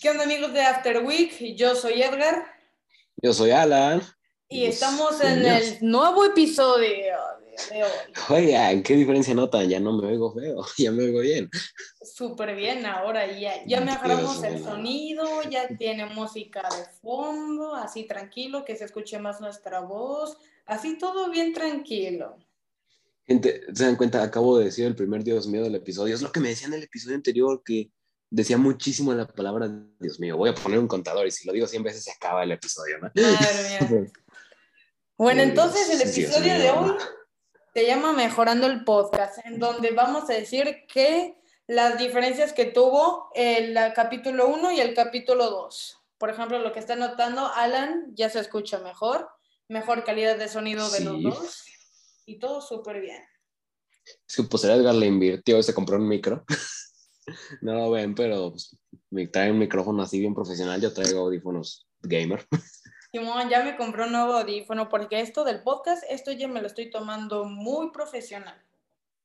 ¿Qué onda amigos de After Week? Yo soy Edgar. Yo soy Alan. Y estamos en el nuevo episodio de hoy. Oigan, ¿qué diferencia notan? Ya no me oigo feo, ya me oigo bien. Súper bien ahora, ya, ya mejoramos el sonido, ya tiene música de fondo, así tranquilo, que se escuche más nuestra voz, así todo bien tranquilo. Gente, se dan cuenta, acabo de decir el primer Dios mío del episodio, es lo que me decían en el episodio anterior, que decía muchísimo la palabra Dios mío. Voy a poner un contador y si lo digo 100 veces se acaba el episodio, ¿no? bueno, entonces el episodio de hoy se llama Mejorando el Podcast, en donde vamos a decir que las diferencias que tuvo el capítulo 1 y el capítulo 2. Por ejemplo, lo que está notando Alan ya se escucha mejor, mejor calidad de sonido de los dos y todo súper bien. Es que pues Edgar le invirtió, se compró un micro. no lo ven, pero pues, me trae un micrófono así bien profesional. Yo traigo audífonos gamer. Simón, ya me compró un nuevo audífono porque esto del podcast, esto ya me lo estoy tomando muy profesional.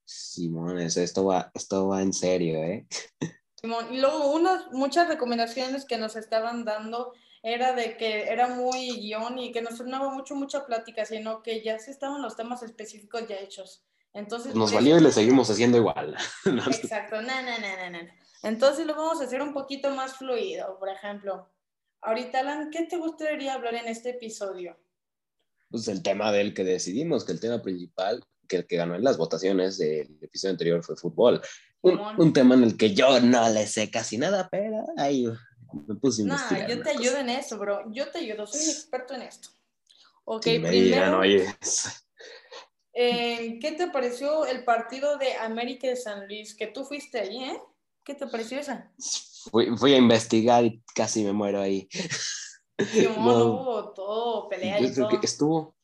Simón, esto va, esto va en serio, ¿eh? Simón, y luego unas, muchas recomendaciones que nos estaban dando era de que era muy guion y que no sonaba mucho, mucha plática, sino que ya se estaban los temas específicos ya hechos. Entonces, Nos valió y le seguimos haciendo igual. Exacto, no, no, no, no, Entonces lo vamos a hacer un poquito más fluido. Por ejemplo, ahorita, Alan, ¿qué te gustaría hablar en este episodio? Pues el tema del que decidimos, que el tema principal, que el que ganó en las votaciones del episodio anterior fue fútbol. Un, tema en el que yo no le sé casi nada, pero ahí me puse a No, yo te ayudo en eso, bro. Yo te ayudo, soy un experto en esto. Ok, primero. Eh, ¿Qué te pareció el partido de América de San Luis? Que tú fuiste ahí, ¿eh? ¿Qué te pareció esa? Fui, a investigar y casi me muero ahí. no, todo, pelea y todo. estuvo,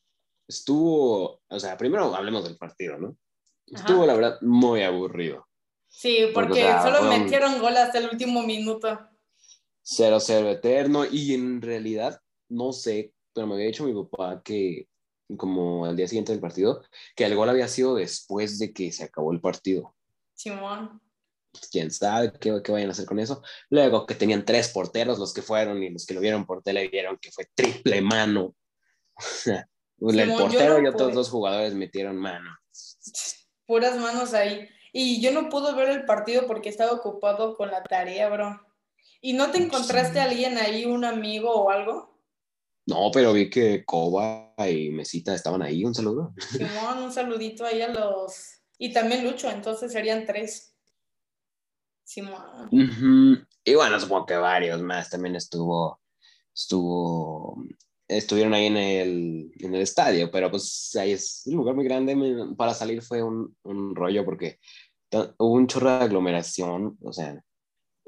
estuvo, o sea, primero hablemos del partido, ¿no? Estuvo, la verdad, muy aburrido. Sí, porque, solo metieron gol hasta el último minuto. 0-0 eterno y en realidad, no sé, pero me había dicho mi papá que como al día siguiente del partido, que el gol había sido después de que se acabó el partido. Simón. Pues, quién sabe qué, qué, vayan a hacer con eso. Luego que tenían tres porteros, los que fueron y los que lo vieron por tele vieron que fue triple mano. el portero y otros dos jugadores metieron mano. Puras manos ahí. Y yo no pude ver el partido porque estaba ocupado con la tarea, bro. ¿Y no te encontraste a alguien ahí, un amigo o algo? No, pero vi que Coba y Mesita estaban ahí. Un saludo. Simón, un saludito ahí a los. Y también Lucho, entonces serían tres. Simón. Y bueno, supongo que varios más también estuvo. Estuvo. Estuvieron ahí en el, en el estadio, pero pues ahí es un lugar muy grande. Para salir fue un, un rollo porque hubo un chorro de aglomeración. O sea,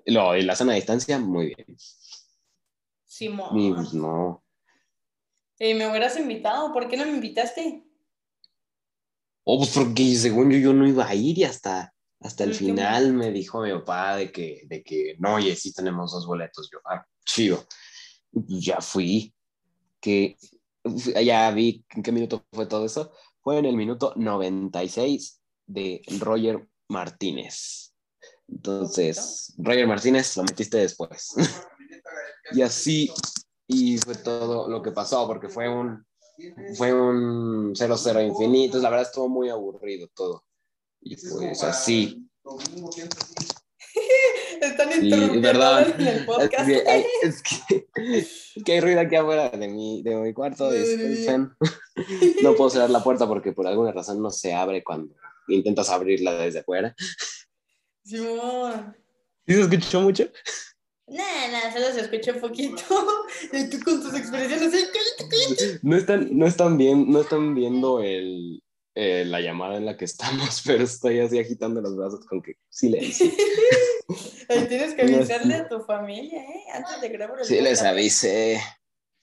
lo, y la zona de distancia, muy bien. Simón. Y pues no eh, me hubieras invitado, ¿por qué no me invitaste? Oh, pues porque según yo, yo no iba a ir y hasta, hasta el final me dijo mi papá de que, de que no, oye, sí tenemos dos boletos. Yo, ah, chido. Pues ya fui, que ya vi en qué minuto fue todo eso. Fue en el minuto 96 de Roger Martínez. Entonces, Roger Martínez lo metiste después. y así y fue todo lo que pasó, porque fue un, fue un 0-0 infinito, la verdad estuvo muy aburrido todo. Y pues así. Están interrumpiendo en el podcast. Es que, que, hay ruido aquí afuera de mi, de mi cuarto. No puedo cerrar la puerta porque por alguna razón no se abre cuando intentas abrirla desde afuera. Simón. ¿Sí se escuchó mucho? Nada, nada, solo se escucha un poquito. Y tú con tus expresiones, No están, no están, bien, no están viendo el, eh, la llamada en la que estamos, pero estoy así agitando los brazos con que silencio. Ahí tienes que avisarle a tu familia, ¿eh? Antes de grabar el Sí, les avisé.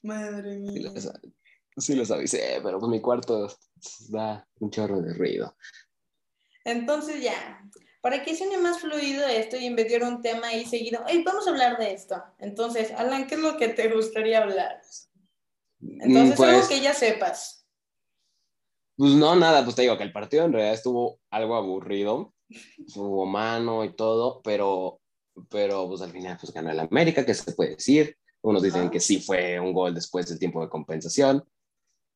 Madre mía. Sí les, avisé, pero pues mi cuarto da un chorro de ruido. Entonces ya, para que suene más fluido esto y en vez de un tema ahí seguido, hey, vamos a hablar de esto. Entonces, Alan, ¿qué es lo que te gustaría hablar? Entonces, pues, algo que ya sepas. Pues no, nada, pues te digo que el partido en realidad estuvo algo aburrido, hubo mano y todo, pero pero pues al final pues ganó el América, que se puede decir. Unos dicen que sí fue un gol después del tiempo de compensación.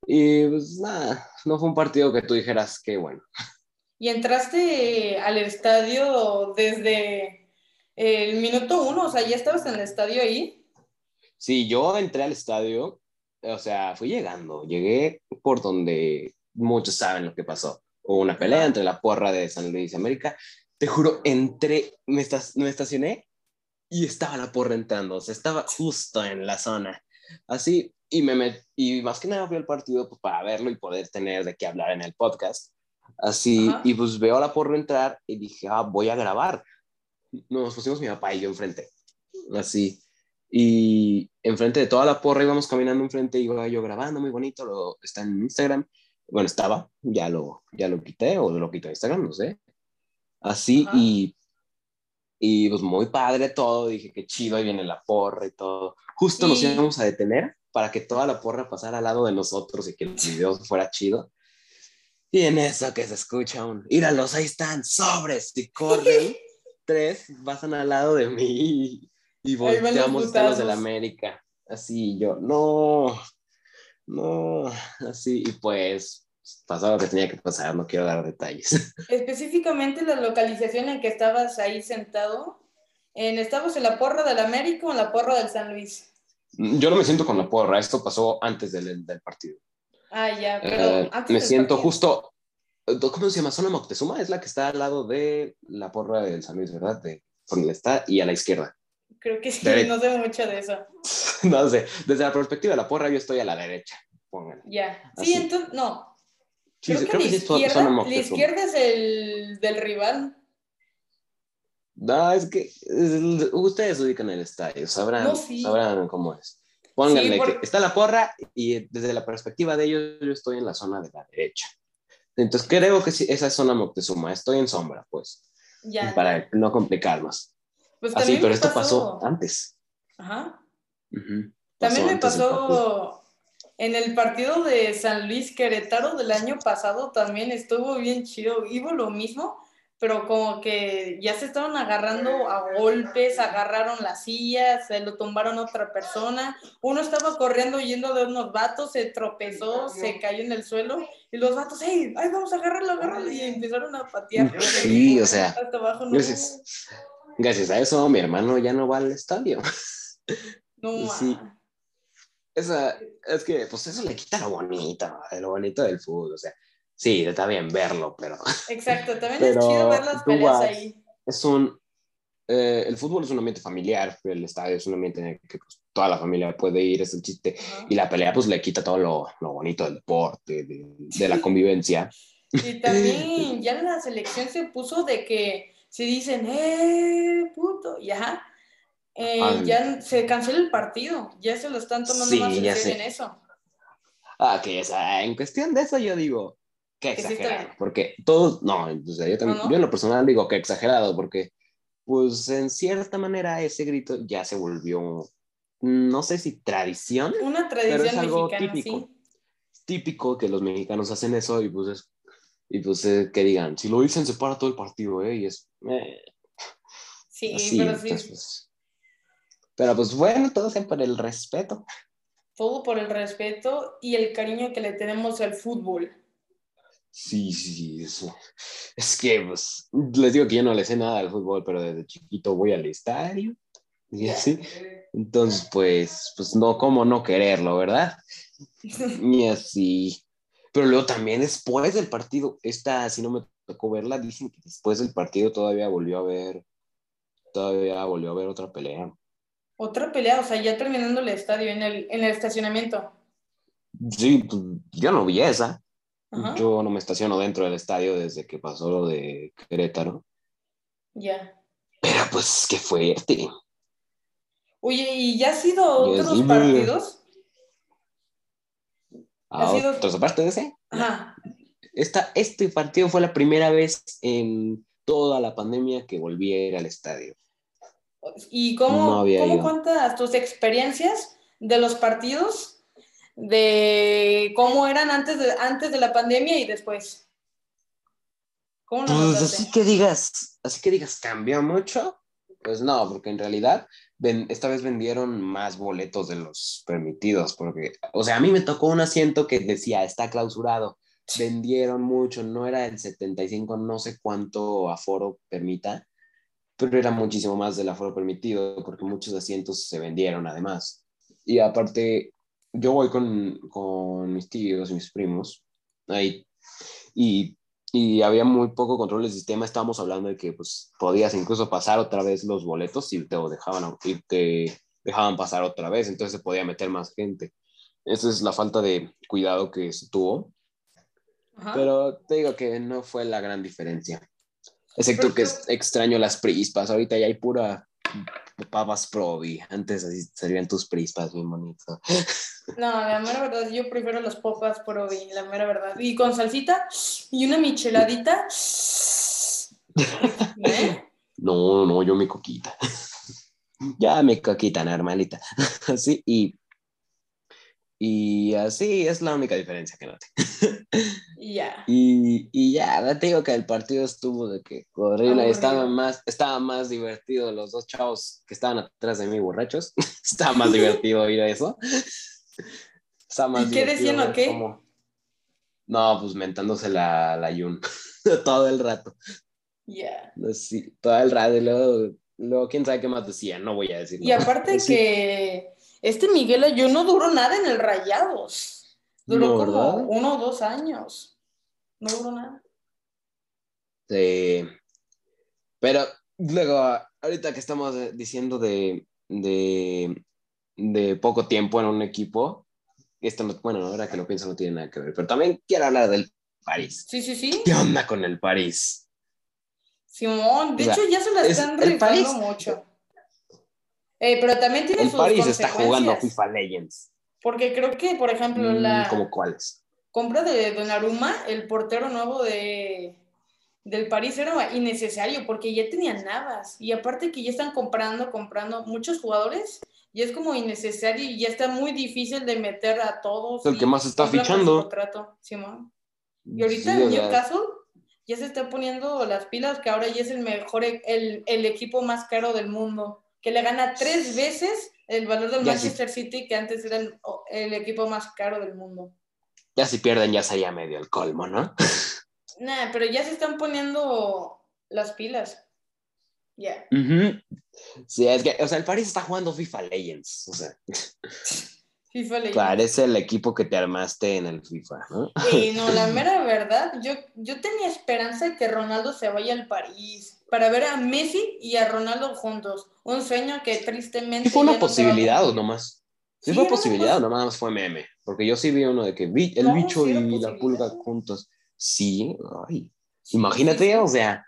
Y pues nada, no fue un partido que tú dijeras que bueno. ¿Y entraste al estadio desde el minuto uno? O sea, ¿ya estabas en el estadio ahí? Sí, yo entré al estadio, o sea, fui llegando, llegué por donde muchos saben lo que pasó. Hubo una pelea entre la porra de San Luis y América. Te juro, entré, me, me estacioné y estaba la porra entrando, o sea, estaba justo en la zona. Así, y, me y más que nada fui al partido pues, para verlo y poder tener de qué hablar en el podcast. Así, y pues veo a la porra entrar y dije, ah, voy a grabar. Nos pusimos mi papá y yo enfrente. Así. Y enfrente de toda la porra íbamos caminando enfrente y iba yo grabando, muy bonito, lo, está en Instagram. Bueno, estaba, ya lo, ya lo quité o lo quité de Instagram, no sé. Así, y y pues muy padre todo, dije que chido, ahí viene la porra y todo. Justo nos íbamos a detener para que toda la porra pasara al lado de nosotros y que el video fuera chido. Y en eso que se escucha un, íralos, ahí están, sobres, y corren, tres pasan al lado de mí y, volteamos a los de la América. Así yo, no, no, así, y pues pasó lo que tenía que pasar, no quiero dar detalles. Específicamente la localización en que estabas ahí sentado, en, ¿estabas en la porra del América o en la porra del San Luis? Yo no me siento con la porra, esto pasó antes del, del partido. Ah, ya, pero eh, Me siento justo, ¿cómo se llama? Zona Moctezuma es la que está al lado de la porra del San Luis, ¿verdad? De donde está y a la izquierda. Creo que sí, no sé mucho de eso. no sé, desde la perspectiva de la porra yo estoy a la derecha, pónganle. Ya, sí, entonces, no, creo, que, la, izquierda, la izquierda es el del rival. No, es que ustedes ubican el estadio, sabrán, sabrán cómo es. Pónganle que está la porra y desde la perspectiva de ellos yo estoy en la zona de la derecha. Entonces creo que sí, esa es zona Moctezuma, estoy en sombra, pues. Ya. Para no complicarnos. Pues Así, pero esto pasó, antes. Ajá. También me pasó en el partido de San Luis Querétaro del año pasado también estuvo bien chido. Iba lo mismo, pero como que ya se estaban agarrando a golpes, agarraron las sillas, se lo tumbaron a otra persona. Uno estaba corriendo yendo de unos vatos, se tropezó, se cayó en el suelo y los vatos, ¡hey! ¡Ay, vamos a agarrarlo, agarrarlo! Y empezaron a patear. Sí, o sea. gracias, gracias a eso mi hermano ya no va al estadio. No, sí esa, es que, pues eso le quita lo bonito, lo bonito del fútbol, o sea, sí, está bien verlo, pero... Exacto, también es chido ver las peleas ahí. Es un, eh, el fútbol es un ambiente familiar, el estadio es un ambiente en el que pues, toda la familia puede ir, es el chiste, y la pelea pues le quita todo lo, lo bonito del deporte, de, de la convivencia. Y también ya la selección se puso de que si dicen, eh, puto, ya, eh, ya se canceló el partido, ya se lo están tomando más en serio en eso. Ah, que en cuestión de eso yo digo que exagerado, porque todos, no, yo, también, yo en lo personal digo que exagerado, porque pues en cierta manera ese grito ya se volvió, no sé si tradición, una tradición es algo típico. Típico que los mexicanos hacen eso y pues es, y pues eh, que digan, si lo dicen se para todo el partido, ¿eh? Y es... Eh, sí, pero sí. Pues, pero pues bueno, todo sea por el respeto. Todo por el respeto y el cariño que le tenemos al fútbol. Sí, sí, eso. Es que, pues, les digo que yo no le sé nada al fútbol, pero desde chiquito voy al estadio y así. Entonces, pues, pues no, ¿cómo no quererlo, verdad? Y así. Pero luego también después del partido, esta, si no me tocó verla, dicen que después del partido todavía volvió a ver, todavía volvió a haber otra pelea. Otra pelea, o sea, ya terminando el estadio, en el, en el estacionamiento. Sí, pues, yo no vi esa. Yo no me estaciono dentro del estadio desde que pasó lo de Querétaro. Ya. Pero pues, qué fuerte. Oye, ¿y ya ha sido otros partidos? ¿Ha sido... ¿Otros aparte de ese? Ajá. Esta, este partido fue la primera vez en toda la pandemia que volví a ir al estadio. ¿Y cómo, ¿cómo cuentas tus experiencias de los partidos? De cómo eran antes de, antes de la pandemia y después. ¿Cómo pues así que digas, así que digas, cambió mucho. Pues no, porque en realidad esta vez vendieron más boletos de los permitidos, porque, o sea, a mí me tocó un asiento que decía, está clausurado. Vendieron mucho, no era el 75, no sé cuánto aforo permita, pero era muchísimo más del aforo permitido, porque muchos asientos se vendieron además. Y aparte, yo voy con, con mis tíos y mis primos ahí, y, y, había muy poco control del sistema. Estábamos hablando de que pues, podías incluso pasar otra vez los boletos y te dejaban, y te dejaban pasar otra vez, entonces se podía meter más gente. Esa es la falta de cuidado que se tuvo. Pero te digo que no fue la gran diferencia. Excepto que extraño las prispas. Ahorita ya hay pura papas probi. Antes así servían tus prispas bien bonito. No, la mera verdad, yo prefiero las papas probi, la mera verdad. Y con salsita y una micheladita. ¿Eh? No, no, yo mi coquita. ya mi coquita normalita. Así, y y así es la única diferencia que noté. Ya. Y, y, ya, te digo que el partido estuvo de que horrible. Estaba más, estaba más divertido los dos chavos que estaban atrás de mí borrachos. estaba más divertido oír eso. ¿Y qué decían o qué? No, pues mentándose la, la Yun todo el rato. Ya. Sí, todo el rato. Y luego, luego, quién sabe qué más decían. No voy a decir. Y aparte que este Miguel Ayun no duró nada en el Rayados. Duró como uno o dos años. No duró nada. Sí. Pero luego, ahorita que estamos diciendo de, de, poco tiempo en un equipo, esto bueno, ahora que lo pienso no tiene nada que ver, pero también quiero hablar del París. Sí, sí, sí. ¿Qué onda con el París? Simón, de hecho ya se la están rifando mucho. Eh, pero también tiene el sus París está jugando FIFA Legends. Porque creo que, por ejemplo, mm, la... ¿Cómo cuáles? Compra de Donnarumma, el portero nuevo de, del París, era innecesario porque ya tenían Navas. Y aparte que ya están comprando, comprando muchos jugadores, y es como innecesario y ya está muy difícil de meter a todos. El que más está fichando. Y ahorita en Newcastle ya se está poniendo las pilas que ahora ya es el mejor, el, el equipo más caro del mundo que le gana tres veces el valor del Manchester City, que antes era el, equipo más caro del mundo. Ya si pierden ya sería medio el colmo, ¿no? Nah, pero ya se están poniendo las pilas. Ya. Sí, es que, o sea, el Paris está jugando FIFA Legends, o sea. FIFA Legends. Parece el equipo que te armaste en el FIFA, ¿no? Y no, la mera verdad, yo, yo tenía esperanza de que Ronaldo se vaya al París para ver a Messi y a Ronaldo juntos. Un sueño que tristemente. fue una posibilidad o nomás? Sí, fue posibilidad o nomás fue meme. Porque yo sí vi uno de que el bicho y la pulga juntos. Sí, ay. Imagínate, o sea.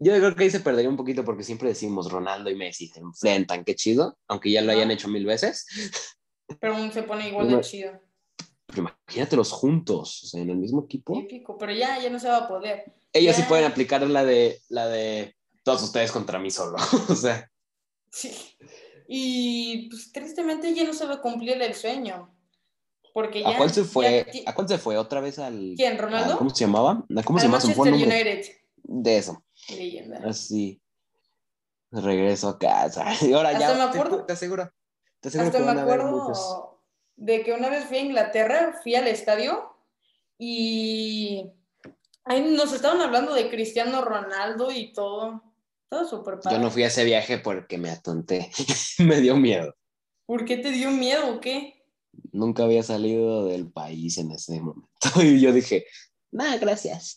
Yo creo que ahí se perdería un poquito porque siempre decimos Ronaldo y Messi se enfrentan, qué chido, aunque ya lo hayan hecho mil veces. Pero aún se pone igual de chido. Imagínatelos juntos, o sea, en el mismo equipo. Típico, pero ya, ya no se va a poder ellos sí pueden aplicar la de, la de todos ustedes contra mí solo. o sea. Sí. Y pues tristemente ya no se va a cumplir el sueño. Porque ya, ¿A cuál se fue? ¿A cuál se fue? ¿Otra vez al. ¿Quién? ¿Ronaldo? ¿Cómo se llamaba? ¿Cómo se llama su United. De eso. Leyenda. Así. Regreso a casa. Y ahora Hasta ya. Me acuerdo, te. Te aseguro Hasta me acuerdo de que una vez fui a Inglaterra, fui al estadio y nos estaban hablando de Cristiano Ronaldo y todo. Todo súper padre. Yo no fui a ese viaje porque me atonté. me dio miedo. ¿Por qué te dio miedo o qué? Nunca había salido del país en ese momento. Y yo dije, nada, gracias.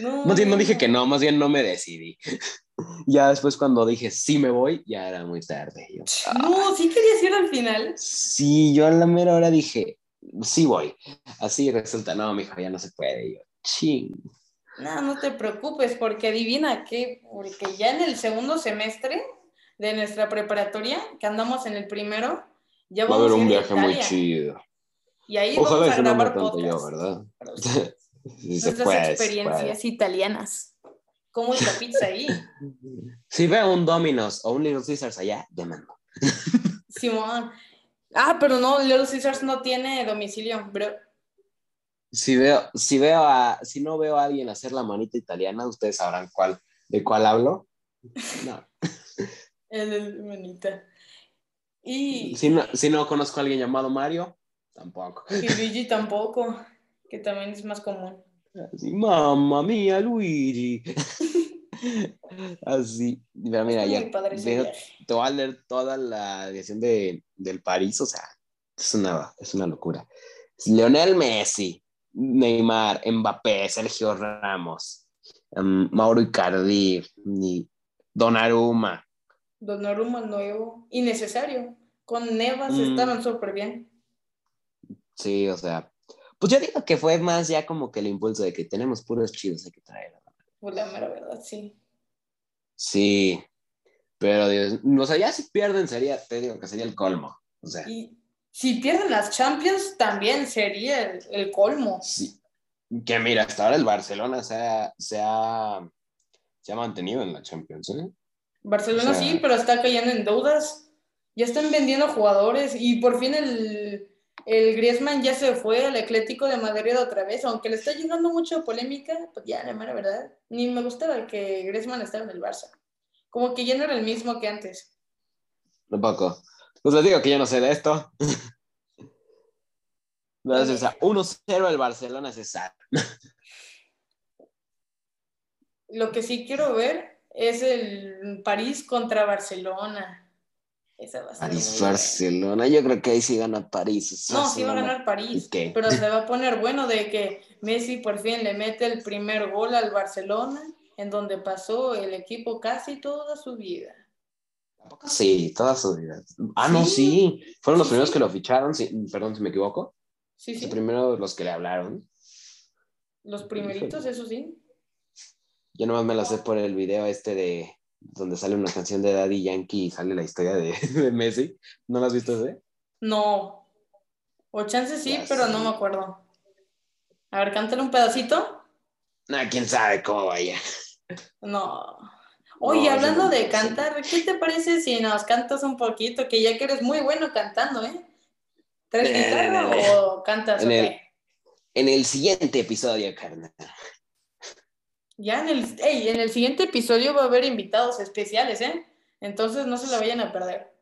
No, más bien no dije que no, más bien no me decidí. Ya después cuando dije sí me voy, ya era muy tarde. no, sí querías ir al final. Sí, yo a la mera hora dije, sí voy. Así resulta, no, mijo, ya no se puede. Yo, ching. No, no te preocupes, porque adivina qué, porque ya en el segundo semestre de nuestra preparatoria, que andamos en el primero, ya vamos Va a haber un viaje muy chido. Y ahí vamos a grabar podcast. Yo, ¿verdad? sí, Nuestras experiencias italianas. ¿Cómo es la pizza ahí? Si veo un Domino's o un Little Caesars allá, llámame. Simón. Ah, pero no, Little Caesars no tiene domicilio, bro si veo, si veo a, si no veo a alguien hacer la manita italiana, ustedes sabrán cuál, de cuál hablo. No. El manita. Y, Si no, si no conozco a alguien llamado Mario, tampoco. y Luigi tampoco, que también es más común. Así, mamma mía, Luigi. Así, mira, mira, ya. te voy a leer toda la edición de, del París, o sea, es una, es una locura. Lionel Messi, Neymar, Mbappé, Sergio Ramos, em, Mauro Icardi, y Donnarumma. Donnarumma nuevo, innecesario. Con Nevas Mm. estaban súper bien. Sí, o sea, pues yo digo que fue más ya como que el impulso de que tenemos puros chidos, hay que traer. Pues la mera verdad, sí. Sí, pero Dios, o sea, ya si pierden sería, te digo que sería el colmo. O sea, Y si pierden las Champions, también sería el, el colmo. sí. Que mira, hasta ahora el Barcelona se ha, se ha, se ha mantenido en la Champions, ¿eh? Barcelona O sea- sí, pero está cayendo en deudas. Ya están vendiendo jugadores y por fin el, el Griezmann ya se fue al Atlético de Madrid otra vez, aunque le está llegando mucha polémica, pues ya, la mera verdad. Ni me gustaba que Griezmann estaba en el Barça. Como que ya no era el mismo que antes. Tampoco. Pues les digo que yo no sé de esto. Entonces, o sea, 1-0 el Barcelona se sabe. Lo que sí quiero ver es el París contra Barcelona. Esa va a ser París. Barcelona. Yo creo que ahí sí gana París. No, sí va a ganar París, ¿Qué? pero se va a poner bueno de que Messi por fin le mete el primer gol al Barcelona, en donde pasó el equipo casi toda su vida. Sí, toda su vida. Ah, no, Sí. Fueron los Sí, primeros sí. que lo ficharon. sí, perdón si me equivoco. Sí, sí, Los primeros los que le hablaron. los primeritos, eso sí. Yo nomás me la sé por el video este de donde sale una canción de Daddy Yankee y sale la historia de, de Messi. ¿No lo has visto ese? No. O chance sí, Ya pero no me acuerdo. A ver, cántale un pedacito. Nah, quién sabe cómo vaya. No. Oye, No, hablando no de cantar, ¿qué te parece si nos cantas un poquito? Que ya que eres muy bueno cantando, ¿eh? ¿Traes Eh, guitarra o cantas en o el-? En el siguiente episodio, carnal. Ya en el, ey, en el siguiente episodio va a haber invitados especiales, ¿eh? Entonces no se la vayan a perder.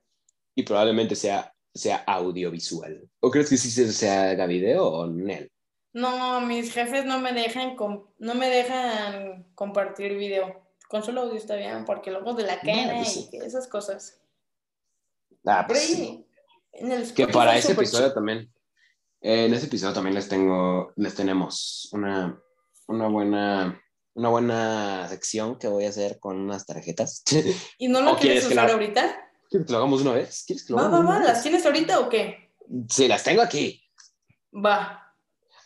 Y probablemente sea, sea audiovisual. ¿O crees que sí se, se haga video o Nel? No, mis jefes no me dejan no me dejan compartir video. Con solo audio está bien, porque luego de la cara pues sí. y esas cosas. Ah, pues sí. en el Que para ese episodio chido. también. eh, en ese episodio también les tengo, les tenemos una, una buena, una buena sección que voy a hacer con unas tarjetas. ¿Y no lo ¿O quieres usar la- ahorita? ¿Quieres que lo hagamos una vez? ¿Quieres que lo Va, va, va? ¿las tienes ahorita o qué? Sí, las tengo aquí. Va.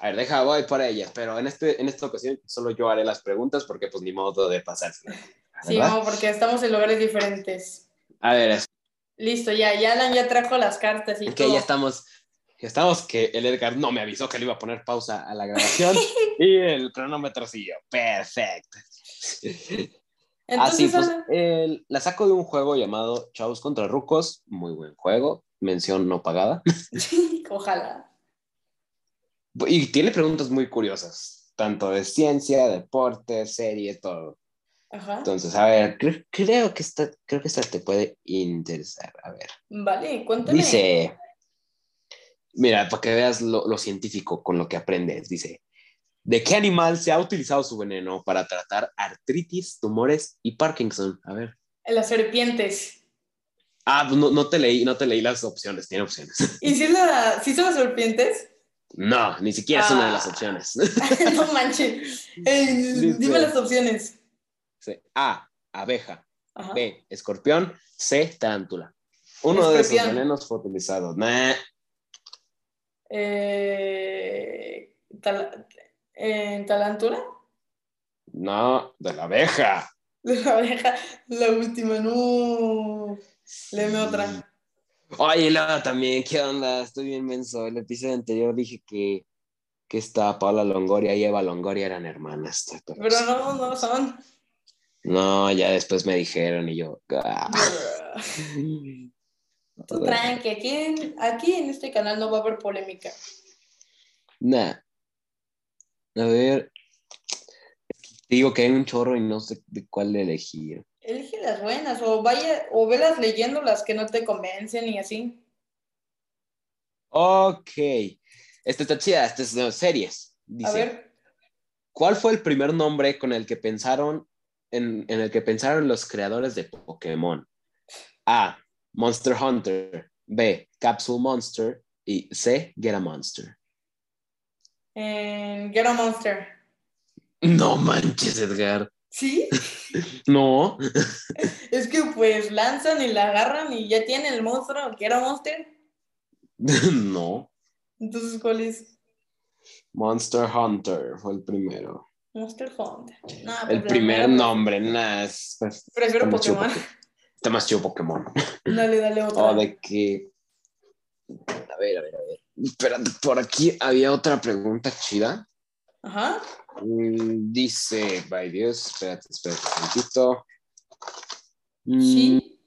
A ver, deja, voy por ellas, pero en, este, en esta ocasión solo yo haré las preguntas porque pues ni modo de pasarse. Sí, no, porque estamos en lugares diferentes. A ver, Listo, ya, ya Alan ya trajo las cartas y que todo. ya estamos, estamos, que el Edgar no me avisó que le iba a poner pausa a la grabación y el cronómetro siguió. Perfecto. Así, Entonces, pues, el- la saco de un juego llamado Chavos contra Rucos, muy buen juego, mención no pagada, ojalá. y tiene preguntas muy curiosas, tanto de ciencia, deporte, serie, todo. Ajá. Entonces, a ver, cre- creo que esta, creo que esta te puede interesar. A ver, Vale, cuéntame. dice, mira, para que veas lo, lo científico con lo que aprendes, dice, ¿de qué animal se ha utilizado su veneno para tratar artritis, tumores y Parkinson? A ver. Las serpientes. Ah, pues no, no te leí, no te leí las opciones, tiene opciones. ¿Y si, es la, si son las serpientes? No, ni siquiera es una de las Ah. opciones. no manches. Dice- dime las opciones. Sí. A, abeja. Ajá. B, escorpión. C, tarántula. Uno de esos venenos fue utilizado. Nah. Eh, tal- ¿En? No, de la abeja. De la abeja, la última, no. Léeme otra. Oye, Laura, también, ¿qué onda? Estoy bien menso. El episodio anterior dije que, que esta Paula Longoria y Eva Longoria eran hermanas. Pero no, no son. No, ya después me dijeron y yo. ah. Tú tranqui, aquí en, aquí en este canal no va a haber polémica. Nah. A ver. Te digo que hay un chorro y no sé de cuál elegir. Elige las buenas o vaya o velas leyendo las que no te convencen y así. Ok. Esta está chida, esta es de series. Dice, A ver, ¿Cuál fue el primer nombre con el que pensaron en, en el que pensaron los creadores de Pokémon? A. Monster Hunter. B. Capsule Monster. Y C. Get a Monster. Get a Monster. No manches, Edgar. ¿Sí? No. Es que pues lanzan y la agarran y ya tienen el monstruo, Get a Monster. no. Entonces, ¿cuál es? Monster Hunter fue el primero. Monster Hunter. El pues, primer nombre, nada. es- pues, Prefiero Pokémon. Está más chido Pokémon. Dale, dale otra. O de que. A ver, a ver, a ver. Espérate, por aquí había otra pregunta chida. Ajá. Mm, dice, by Dios, espérate, espérate un poquito. Mm, Sí.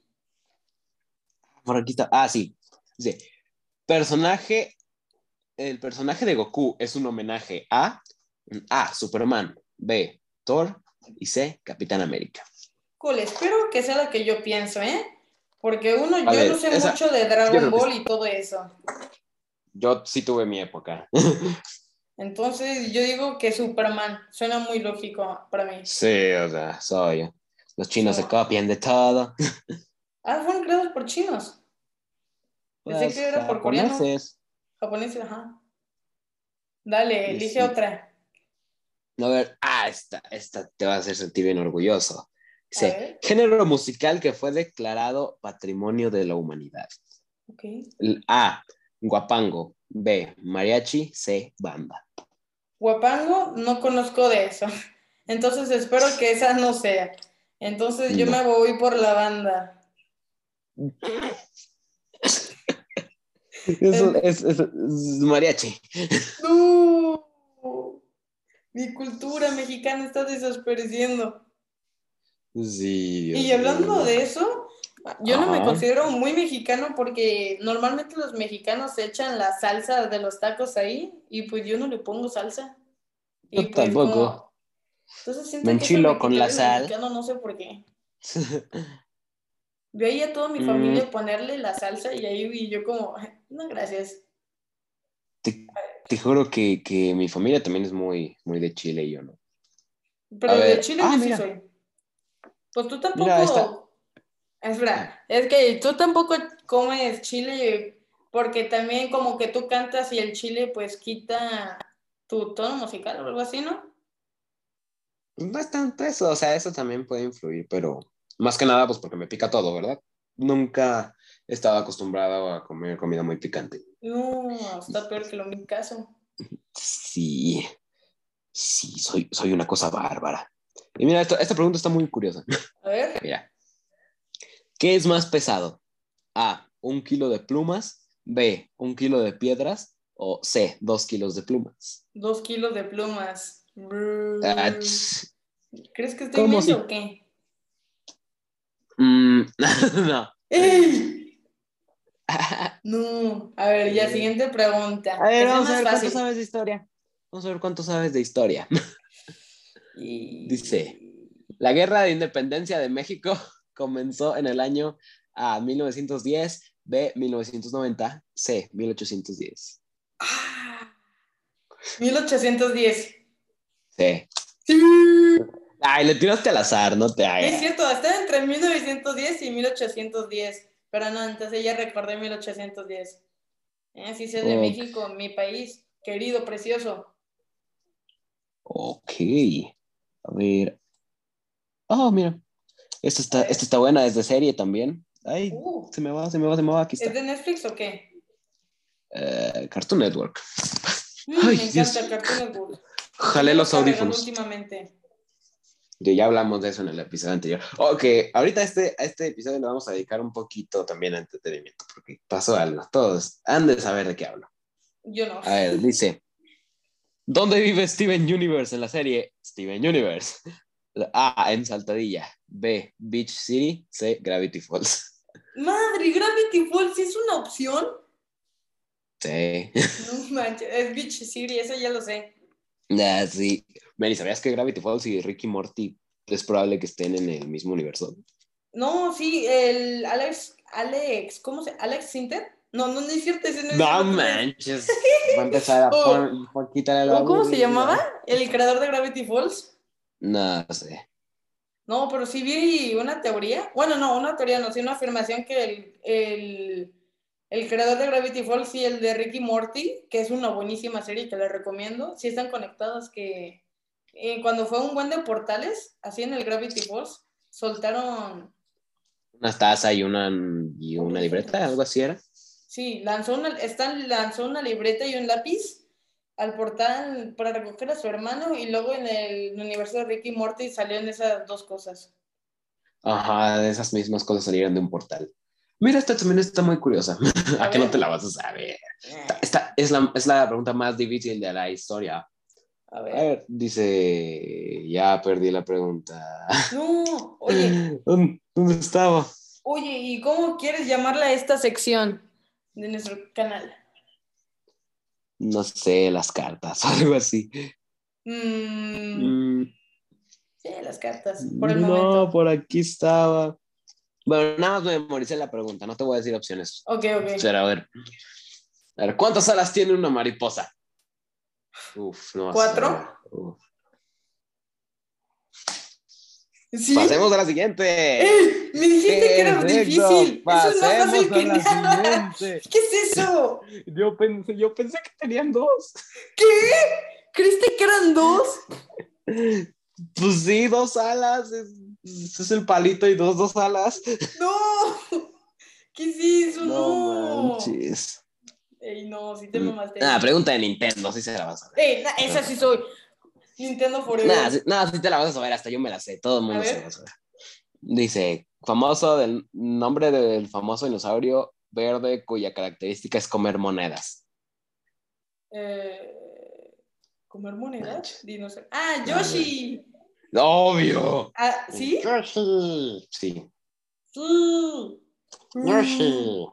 Por aquí está. Ah, sí. Dice, personaje, el personaje de Goku es un homenaje a A, Superman, B, Thor y C, Capitán América. Cool, espero que sea lo que yo pienso, ¿eh? Porque uno, yo ver, no sé esa- mucho de Dragon que Ball y todo eso. Yo sí tuve mi época. Entonces, yo digo que Superman. Suena muy lógico para mí. sí, o sea, soy. Los chinos se copian de todo. Ah, fueron creados por chinos. Pensé Pues, que era por coreanos. japoneses. Japoneses, ajá. Dale, Sí, elige sí. otra. A ver, ah, esta, esta te va a hacer sentir bien orgulloso. Ver. género musical que fue declarado Patrimonio de la Humanidad. A, guapango. B, mariachi. C, banda. Guapango, no conozco de eso. Entonces, espero que esa no sea. Entonces, yo No. me voy por la banda. Eso es, es- es mariachi. ¡No! Mi cultura mexicana está desapareciendo. Sí. Y hablando de eso, yo no me considero muy mexicano porque normalmente los mexicanos echan la salsa de los tacos ahí y pues yo no le pongo salsa. Y Yo pues tampoco. como- entonces Me enchilo con la sal. mexicano, no sé por qué. Veía a toda mi familia ponerle la salsa y ahí y yo como, no, gracias. te, te juro que, que mi familia también es muy, muy de Chile y yo no. Pero A de ver, Chile ah, yo sí soy. Pues tú tampoco. Mira, esta. Espera, es que tú tampoco comes chile porque también como que tú cantas y el chile pues quita tu tono musical o algo así, ¿no? No es tanto eso, o sea, eso también puede influir, pero más que nada, pues porque me pica todo, ¿verdad? Nunca he estado acostumbrado a comer comida muy picante. No, está peor que lo mi caso. Sí, sí, soy, soy una cosa bárbara. Y mira, esto- esta pregunta está muy curiosa. A ver, Mira, ¿qué es más pesado? A, un kilo de plumas, B, un kilo de piedras o C, dos kilos de plumas. dos kilos de plumas. ¿Crees que estoy ¿cómo viendo si- o qué? mm, no. ¡Ey! A No. A ver, ya siguiente pregunta. ver, Que sea vamos a ver cuánto sabes de historia. Vamos a ver cuánto sabes de historia. Y- Dice. La guerra de independencia de México comenzó en el año A, 1910, B, 1990, C, 1810. Ah, 1810. C. Sí. Ay, le tiraste al azar, no te Es hagas. cierto, estaba entre 1910 y 1810. Pero no, entonces ya recordé 1810. Eh, sí sé de. México, mi país, querido, precioso. Ok. A ver. Oh, mira. Esta está, esta está buena, es de serie también. Ay, Uh, se me va, se me va, se me va. Aquí ¿Es de Netflix o qué? Eh, Cartoon Network. Mm, Ay, me Dios. encanta el Cartoon Network. Jalé los audífonos. Últimamente. Ya hablamos de eso en el episodio anterior. Ok, ahorita este, a este episodio le vamos a dedicar un poquito también a entretenimiento, porque pasó algo. Todos han de saber de qué hablo. Yo no. A ver, dice: ¿Dónde vive Steven Universe en la serie Steven Universe? A. En Saltadilla. B. Beach City. C. Gravity Falls. Madre, Gravity Falls ¿sí es una opción. Sí. No manches, es Beach City, eso ya lo sé. Ah, sí. Mary, ¿sabías que Gravity Falls y Ricky Morty es probable que estén en el mismo universo. No, sí, el Alex, Alex, ¿cómo se Alex Sinter? No, no, no es cierto. Ese no, es no manches. Va a empezar a Oh. quitarle la ¿Cómo se llamaba? ¿El creador de Gravity Falls? No sé. No, pero sí vi una teoría. Bueno, no, una teoría, no, sí una afirmación que el, el, el creador de Gravity Falls y el de Ricky Morty, que es una buenísima serie que les recomiendo, sí están conectados, que eh, cuando fue un buen de portales, así en el Gravity Falls, soltaron, Una taza y una, y una libreta, algo así era. Sí, lanzó una, Stan lanzó una libreta y un lápiz al portal para recoger a su hermano y luego en el universo de Ricky Morty salieron esas dos cosas. Ajá, esas mismas cosas salieron de un portal. Mira, esta también está muy curiosa. A ¿A qué no te la vas a saber? Esta, esta es, la, es la pregunta más difícil de la historia. A A ver. dice, ya perdí la pregunta. No, oye, ¿Dónde, dónde estaba? oye, ¿y cómo quieres llamarla a esta sección de nuestro canal? No sé, las cartas o algo así. Mm, Mm, sí, las cartas, por el no, momento. por aquí estaba. Bueno, nada más me memoricé la pregunta, no te voy a decir opciones. Ok, ok. Pero a ver. A ver, ¿cuántas alas tiene una mariposa? Uf, no. ¿Cuatro? Uf. ¿Sí? Pasemos a la siguiente. ¡Eh! Me dijiste que era difícil. Eso es más Pasemos fácil que nada. siguiente. ¿Qué es eso? Yo pensé, yo pensé que tenían dos. ¿Qué? ¿Creíste que eran dos? Pues sí, dos alas. Es, es el palito y dos, dos alas. No. ¿Qué es eso? No. manches. Ey, no, sí te mamaste. Nada, pregunta de Nintendo, sí se la vas a ver. Ey, na- esa sí soy. Nintendo Forever. Nada, sí, nada, sí te la vas a saber, hasta yo me la sé, todo el mundo se la va a saber. Dice, famoso del nombre del famoso dinosaurio verde cuya característica es comer monedas. Eh, ¿Comer monedas? Dinosaurio. ¡Ah, Yoshi! ¡Obvio! Ah, ¿Sí? Yoshi. Sí, Sí. Yoshi.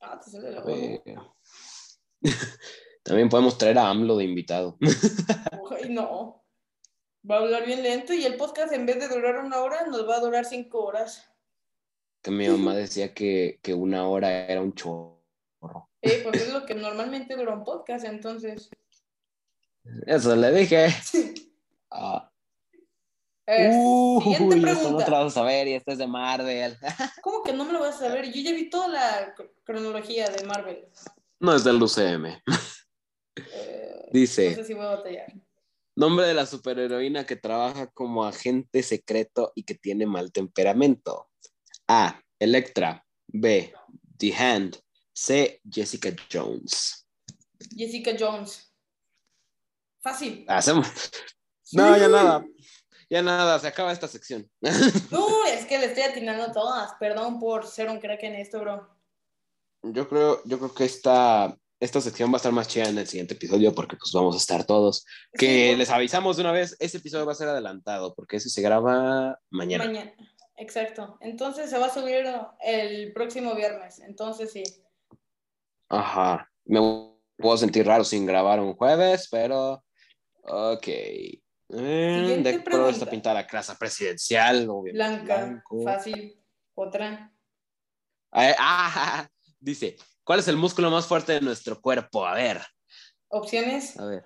Ah, te sale la. También podemos traer a AMLO de invitado. Ay, no. Va a hablar bien lento y el podcast en vez de durar una hora nos va a durar cinco horas. Que mi mamá decía que, que una hora era un chorro. Eh, pues es lo que normalmente dura un podcast, entonces. Eso le dije. Ah. Eh, Uy, siguiente esto no te pregunta. lo vas a ver y este es de Marvel. ¿Cómo que no me lo vas a saber? Yo ya vi toda la cr- cronología de Marvel. No es del UCM. Eh, no Dice, sé si voy a batallar. nombre de la superheroína que trabaja como agente secreto y que tiene mal temperamento. A. Electra. B. The Hand. C. Jessica Jones. Jessica Jones. Fácil. Hacemos. No, ya nada. Ya nada, se acaba esta sección. No, es que le estoy atinando a todas. Perdón por ser un crack en esto, bro. Yo creo, yo creo que esta, esta sección va a estar más chida en el siguiente episodio porque pues vamos a estar todos. Que Sí, les avisamos de una vez, ese episodio va a ser adelantado porque ese se graba mañana. Mañana. Exacto. Entonces se va a subir el próximo viernes. Entonces sí. Ajá. Me puedo sentir raro sin grabar un jueves, pero ok. Eh, ¿De color está pintada la casa presidencial? Obviamente Blanca. blanco. Fácil. Otra. Ah, ah, dice, ¿cuál es el músculo más fuerte de nuestro cuerpo? A ver. Opciones. A ver.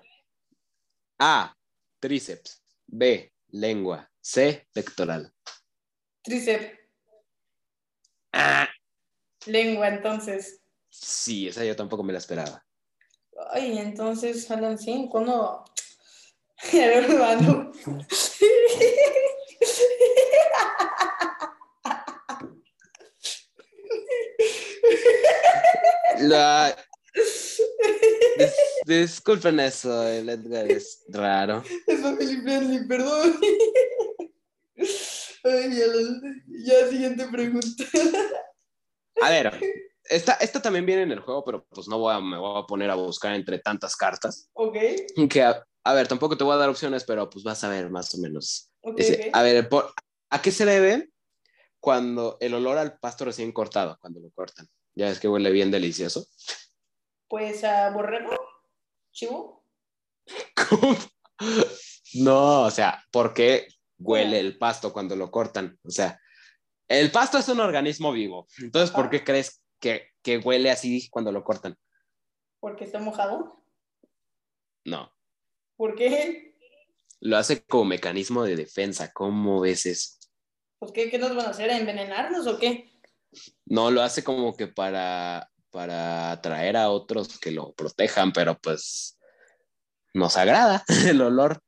A. Tríceps. B. Lengua. C. Pectoral. Tríceps. Ah, Lengua, entonces. sí, esa yo tampoco me la esperaba. Ay, entonces, Alan, sí, ¿cuándo? La- Dis- disculpen eso, el Edgar es raro. Es family friendly, perdón. Ay, ya, la- ya, siguiente pregunta. A ver, esta, esta también viene en el juego, pero pues no voy a, me voy a poner a buscar entre tantas cartas. Ok, Que, a, a ver, tampoco te voy a dar opciones, pero pues vas a ver más o menos. ok, Dice, ok. A ver, por- ¿a qué se debe cuando el olor al pasto recién cortado, cuando lo cortan? Ya es que huele bien delicioso. Pues a borrego, chivo. ¿Cómo? No, o sea, ¿por qué huele el pasto cuando lo cortan. O sea, el pasto es un organismo vivo. Entonces, ¿por qué crees que, que huele así cuando lo cortan? ¿Porque está mojado? No. ¿Por qué? Lo hace como mecanismo de defensa. ¿Cómo ves eso? Pues, ¿qué, qué nos van a hacer? ¿Envenenarnos o qué? No, lo hace como que para, para atraer a otros que lo protejan, pero pues nos agrada el olor.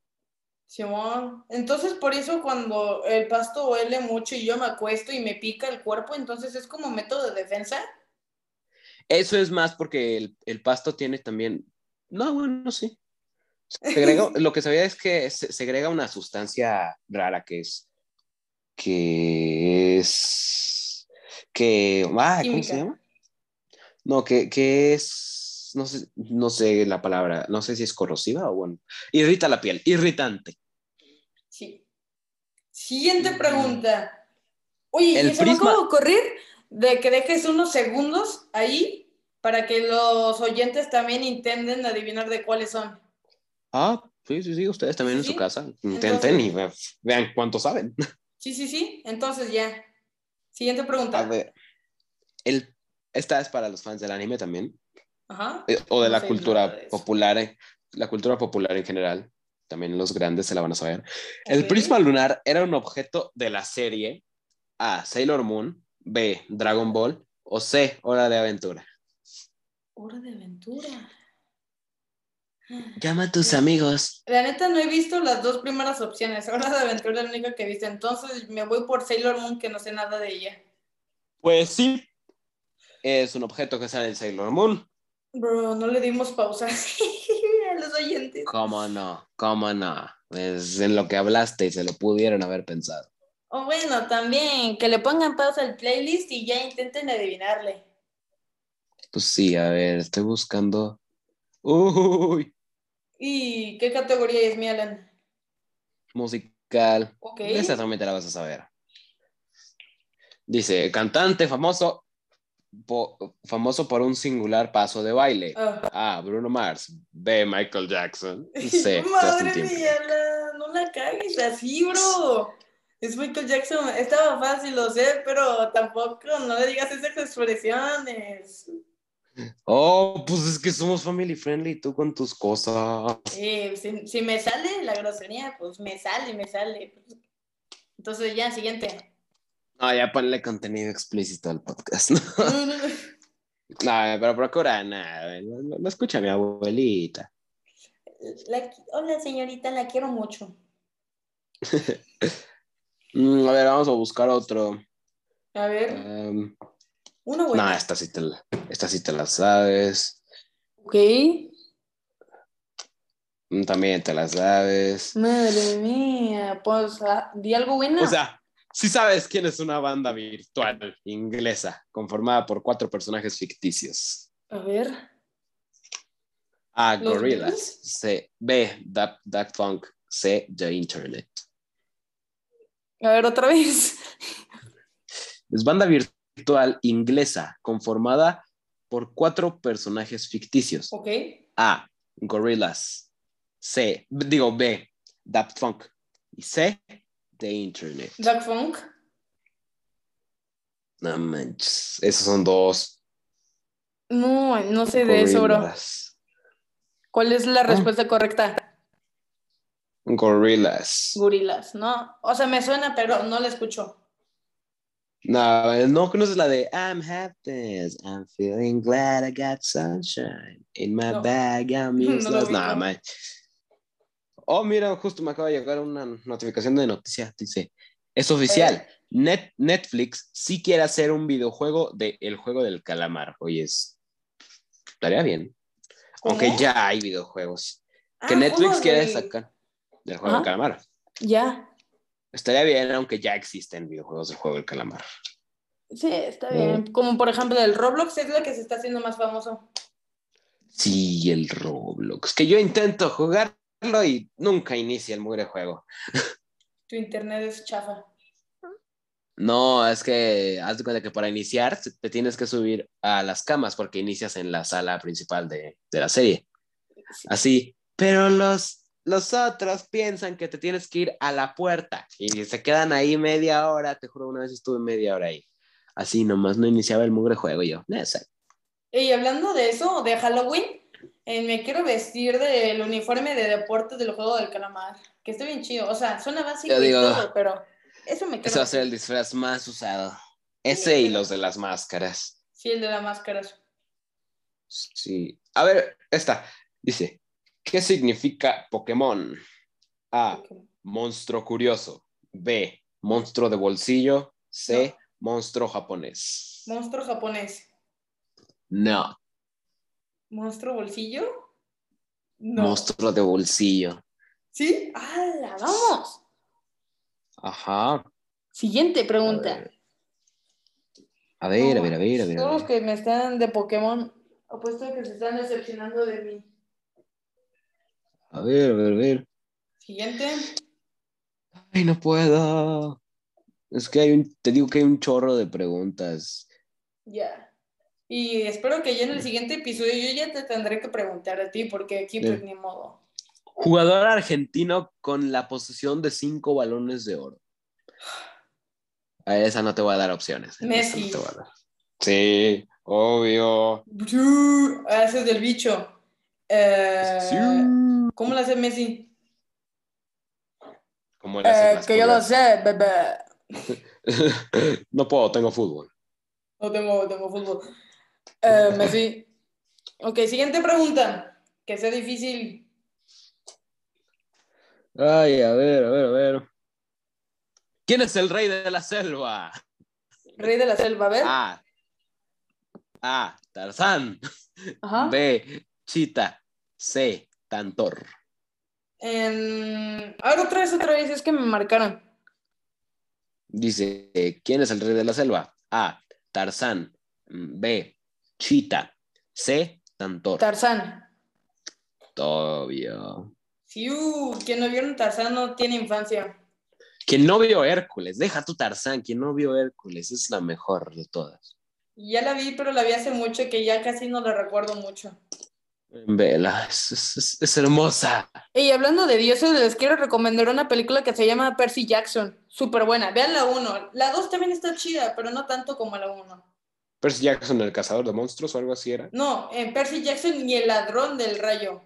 Simón, entonces por eso cuando el pasto huele mucho y yo me acuesto y me pica el cuerpo, entonces es como método de defensa. Eso es más porque el, el pasto tiene también, no, bueno, sí. Segrega, lo que sabía es que se, segrega una sustancia rara que es, que es, que, ah, ¿cómo Química. se llama? No, que, que es, no sé, no sé la palabra, no sé si es corrosiva o bueno, irrita la piel, irritante. Sí. Siguiente pregunta. Oye, El y se me prisma- acaba de ocurrir de que dejes unos segundos ahí para que los oyentes también intenten adivinar de cuáles son. Ah, sí, sí, sí, ustedes también en su casa, intenten entonces- y ve- vean cuánto saben. Sí, sí, sí. Entonces ya. Siguiente pregunta. A ver, el, esta es para los fans del anime también, Ajá. eh, o de la cultura de popular, eh, la cultura popular en general, también los grandes se la van a saber. El prisma lunar era un objeto de la serie A, Sailor Moon, B, Dragon Ball, o C, Hora de Aventura. Hora de aventura. Llama a tus amigos. La neta no he visto las dos primeras opciones. Hora de aventura es la única que he visto. Entonces me voy por Sailor Moon, que no sé nada de ella. Pues sí, es un objeto que sale en Sailor Moon. Bro, no le dimos pausa a los oyentes. ¿Cómo no? ¿Cómo no? Es en lo que hablaste y se lo pudieron haber pensado. O bueno, también que le pongan pausa al playlist y ya intenten adivinarle. Pues sí, a ver, estoy buscando. Uy, ¿Y qué categoría es mi Alan? musical. Ok. Esa también te la vas a saber. Dice, cantante famoso, po- famoso por un singular paso de baile. Ah. A. Bruno Mars. B. Michael Jackson. C. Madre mía, no la cagues así, bro. Es Michael Jackson. Estaba fácil, lo sé, pero tampoco no le digas esas expresiones. Oh, pues es que somos family friendly, tú con tus cosas. Eh, si, si me sale la grosería, pues me sale, me sale. Entonces ya, siguiente. No, ya ponle contenido explícito al podcast. No, No, no, no. Pero procura nada. No, no escucha a mi abuelita. La- hola, señorita, la quiero mucho. Mm, a ver, vamos a buscar otro. A ver, Um, una no, buena. esta sí, te la, esta sí te la sabes. Ok. Mm, También te la sabes. Madre mía, pues ah, di algo bueno. O sea, sí sabes quién es una banda virtual inglesa conformada por cuatro personajes ficticios. a ver. A. ¿Los Gorillaz. C. B. Daft Daft Punk. C. The Internet. A ver, otra vez. Es banda virtual inglesa conformada por cuatro personajes ficticios. Ok. A. Gorillaz. C. Digo B. Daft Punk. Y C. The Internet. Jack Funk. No manches. Esos son dos. No, no sé de eso, bro. ¿Cuál es la respuesta correcta? Gorillaz. Gorilas, ¿no? O sea, me suena, pero no la escucho. No, no conoces la de I'm happiness, I'm feeling glad I got sunshine in my No. bag, I'm No useless. ubico. No, man. Oh, mira, justo me acaba de llegar una notificación de noticia. Dice, es oficial. Net- Netflix sí quiere hacer un videojuego de El Juego del Calamar. Oye, es- estaría bien. Aunque ya hay videojuegos. Que Ah, Netflix juego quiere sacar del Juego del. Calamar. Ya. Estaría bien, aunque ya existen videojuegos del Juego del Calamar. Sí, está Mm. bien. Como por ejemplo el Roblox es lo que se está haciendo más famoso. Sí, el Roblox. Que yo intento jugarlo y nunca inicia el mugre juego. Tu internet es chafa. No, es que haz de cuenta que para iniciar te tienes que subir a las camas porque inicias en la sala principal de, de la serie. Así. Pero los, los otros piensan que te tienes que ir a la puerta y se quedan ahí media hora. Te juro, una vez estuve media hora ahí. Así nomás no iniciaba el mugre juego yo, no sé. Y hablando de eso, de Halloween, eh, me quiero vestir del uniforme de deportes del juego del calamar, que está bien chido. O sea, suena básico y todo, pero eso me quiero Ese va a ser el disfraz más usado. Ese y los de las máscaras. Sí, el de las máscaras. Sí. A ver, esta. Dice, ¿qué significa Pokémon? A, monstruo curioso. B, monstruo de bolsillo. C, monstruo japonés. Monstruo japonés. No. ¿Monstruo bolsillo? No. Monstruo de bolsillo. ¿Sí? ¡Hala! ¡Vamos! Ajá. Siguiente pregunta. A ver, a ver, a ver, a ver. Todos los que me están de Pokémon, apuesto que se están decepcionando de mí. A ver, a ver, a ver. Siguiente. Ay, no puedo. Es que hay un, te digo que hay un chorro de preguntas. Ya. Y espero que ya en el siguiente episodio yo ya te tendré que preguntar a ti, porque aquí pues ni modo. Jugador argentino con la posesión de cinco balones de oro. A esa no te voy a dar opciones. Messi. Sí, obvio. Haces del bicho. Eh, ¿Cómo lo hace Messi? ¿Cómo le hace eh, que yo lo sé, bebé. no puedo, tengo fútbol. No tengo, tengo fútbol. Eh, Messi. Ok, siguiente pregunta. Que sea difícil. Ay, a ver, a ver, a ver. ¿Quién es el rey de la selva? Rey de la selva, a ver. A. A. Tarzán. B. Chita. C. Tantor. En... A ver, otra vez, otra vez, es que me marcaron. Dice, ¿quién es el rey de la selva? A. Tarzán. B. Chita. C. Tantor. Tarzán. Obvio. Sí, uh, quien no vieron Tarzán no tiene infancia. Quien no vio Hércules, deja tu Tarzán, quien no vio Hércules, es la mejor de todas. Ya la vi, pero la vi hace mucho que ya casi no la recuerdo mucho. Vela, es, hermosa. Y hablando de dioses, les quiero recomendar una película que se llama Percy Jackson. Súper buena. Vean la 1. La 2 también está chida, pero no tanto como la 1. ¿Percy Jackson, el cazador de monstruos o algo así era? No, en Percy Jackson y el ladrón del rayo.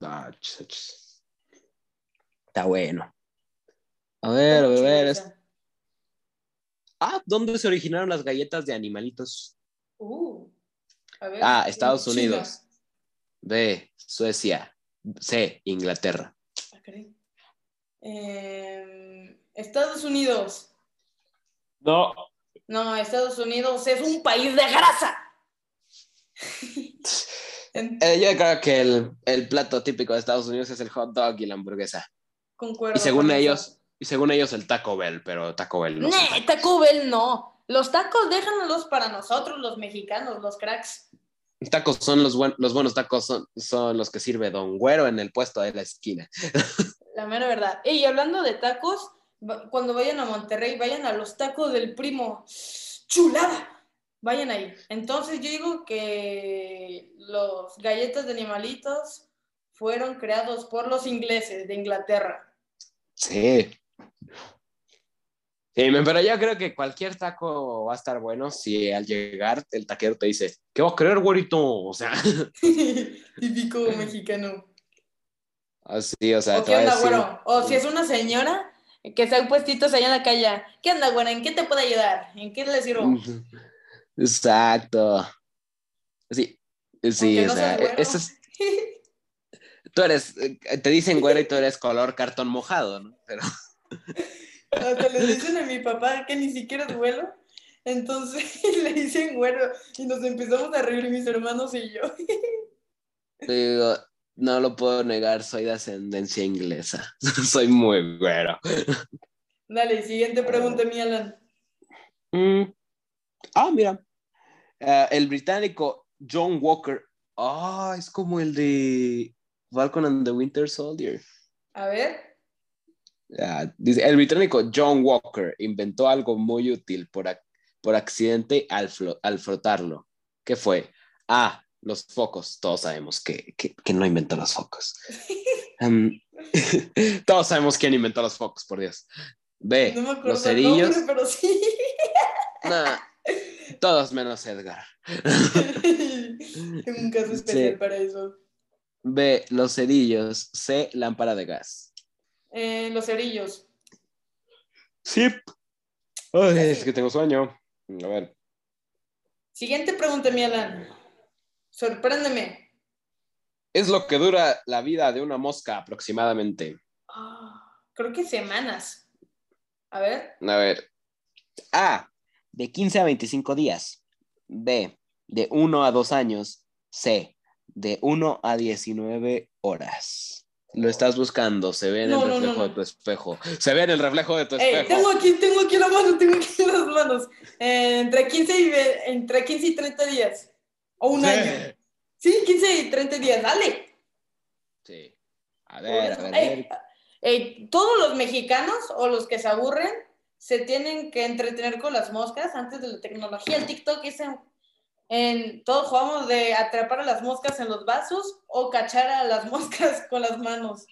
Ah, está bueno. A ver, a ver. Ah, ¿dónde se originaron las galletas de animalitos? Uh, a, Estados Unidos. B, Suecia. C, Inglaterra. Em, Estados Unidos. No. No, Estados Unidos es un país de grasa. Eh, yo creo que el, el, plato típico de Estados Unidos es el hot dog y la hamburguesa. Concuerdo. Y según ellos, y según ellos el Taco Bell, pero Taco Bell no. Taco Bell no. Los tacos déjanos para nosotros, los mexicanos, los cracks. Tacos son los, buenos, los buenos tacos, son, son los que sirve Don Güero en el puesto de la esquina. La mera verdad. Y hablando de tacos, cuando vayan a Monterrey, vayan a los tacos del primo. ¡Chulada! Vayan ahí. Entonces yo digo que los galletas de animalitos fueron creados por los ingleses de Inglaterra. Sí, Sí, pero yo creo que cualquier taco va a estar bueno si al llegar el taquero te dice, ¿qué vas a querer, güerito? O sea. Típico mexicano. Así, o sea. ¿O qué onda, güero? O si es una señora que está puestitos allá en la calle, ¿qué onda, güero? ¿En qué te puedo ayudar? ¿En qué le sirvo? Exacto. Sí, sí, o sea, eso es... Tú eres, eh, te dicen güero y tú eres color cartón mojado, ¿no? Pero... Hasta le dicen a mi papá que ni siquiera es vuelo. Entonces le dicen güero y nos empezamos a reír mis hermanos y yo. Digo, no lo puedo negar, soy de ascendencia inglesa. soy muy güero. Dale, siguiente pregunta, mi Alan. Mm. Ah, mira. Eh, el británico John Walker. Ah, es como el de Falcon and the Winter Soldier. A ver dice, el británico John Walker inventó algo muy útil por, por accidente al, al frotarlo. ¿Qué fue? A. los focos. Todos sabemos que, que, que no inventó los focos. Um, todos sabemos quién inventó los focos, por Dios. B, No me acuerdo los cerillos. nombre, pero sí. Nah, todos menos Edgar. Tengo un caso especial para eso. B, los cerillos. C, lámpara de gas. Eh, los cerillos. Sí. Ay, es que tengo sueño. A ver. Siguiente pregunta, mi Alan. Sorpréndeme. Es lo que dura la vida de una mosca aproximadamente. Ah, creo que semanas. A ver. A ver. A. De 15 a 25 días. B. De 1 a 2 años. C. De 1 a 19 horas. Lo estás buscando. Se ve en No, el no, no, reflejo no. de tu espejo. Se ve en el reflejo de tu Ey, espejo. tengo aquí, tengo aquí la mano, tengo aquí las manos. Eh, entre, 15 y, entre 15 y 30 días. O un Sí. año. Sí, 15 y 30 días, dale. Sí. A ver, a ver, Ey, ey, todos los mexicanos o los que se aburren se tienen que entretener con las moscas antes de la tecnología. El TikTok es en- todos jugamos de atrapar a las moscas en los vasos o cachar a las moscas con las manos.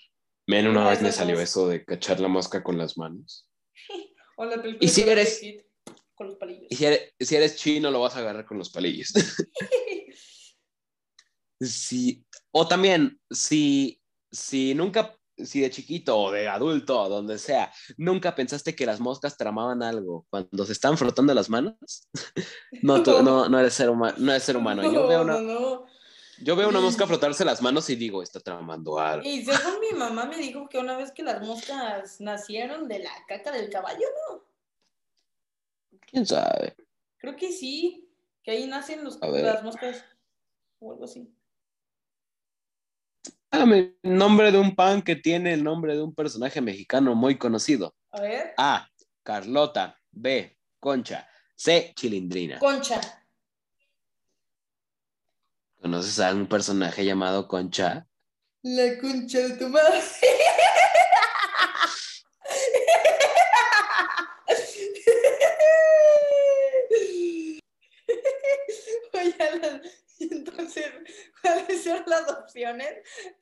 Men, una vez me salió eso de cachar la mosca con las manos. O la película ¿Y si eres- Kid con los palillos. Y si eres, si eres chino, lo vas a agarrar con los palillos. Sí. O también, si, si nunca, si de chiquito o de adulto o donde sea, nunca pensaste que las moscas tramaban algo cuando se están frotando las manos, no, tú- no, no eres ser humano, no eres ser humano. Yo veo una, no, yo veo una mosca frotarse las manos y digo, está tramando algo. Y según mi mamá me dijo que una vez que las moscas nacieron de la caca del caballo, ¿no? ¿Quién sabe? Creo que sí, que ahí nacen los, las moscas o algo así. Dame el nombre de un pan que tiene el nombre de un personaje mexicano muy conocido. A ver, A. Carlota. B. Concha. C. Chilindrina. concha. ¿Conoces a un personaje llamado Concha? La concha de tu madre. Oye, entonces, ¿cuáles son las opciones?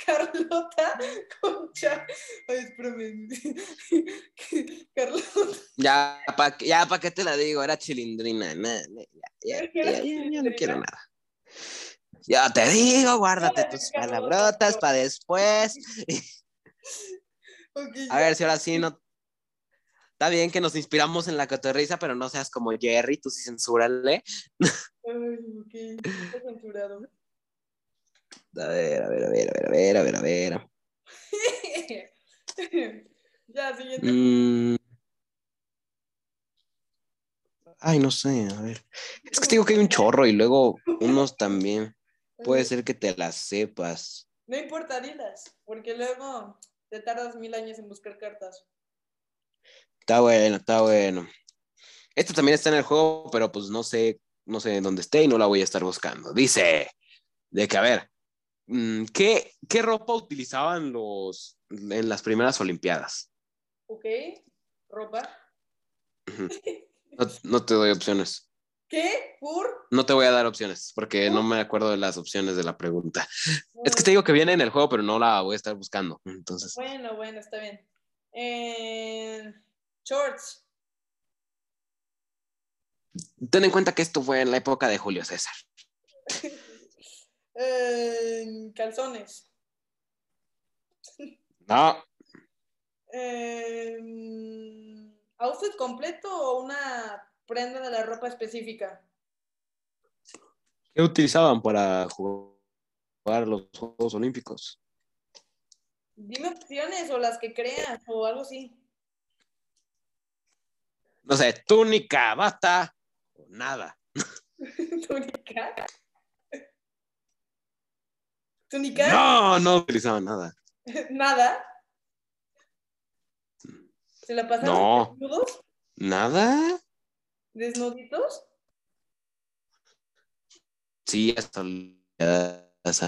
Carlota, Concha. Ay. Carlota. Ya, ¿para ya pa qué te la digo? Era Chilindrina. Na, na, ya, ya, ya, ya, no quiero nada. Ya te digo, guárdate tus palabrotas para después. Ok, A ver si ahora sí no. Está bien que nos inspiramos en la cotorriza, pero no seas como Jerry, tú sí censúrale. Ay, ok, está censurado. A ver, a ver, a ver, a ver, a ver, a ver, a ver. ya, siguiente. Mm. Ay, no sé, a ver. Es que te digo que hay un chorro y luego unos también. Puede ser que te las sepas. No importa, dilas, porque luego te tardas mil años en buscar cartas. Está bueno, está bueno. Esto también está en el juego, pero pues no sé, no sé dónde esté y no la voy a estar buscando. Dice, de que a ver, mm, ¿qué, qué ropa utilizaban los en las primeras Olimpiadas? ¿Ok? ¿Ropa? No, no te doy opciones. ¿Qué? ¿Por? No te voy a dar opciones porque no me acuerdo de las opciones de la pregunta. Es que te digo que viene en el juego, pero no la voy a estar buscando. Entonces, Bueno, bueno, está bien. Eh, shorts. Ten en cuenta que esto fue en la época de Julio César. Eh, calzones. No, Eh, ¿Outfit completo o una prenda de la ropa específica? ¿qué utilizaban para jugar los Juegos Olímpicos? Dime opciones o las que creas o algo así. No sé, túnica, bata, o nada. ¿Túnica? ¿Túnica? No, no utilizaban nada. Nada. ¿Se la pasaron No. desnudos? ¿Nada? ¿Desnuditos? Sí, hasta las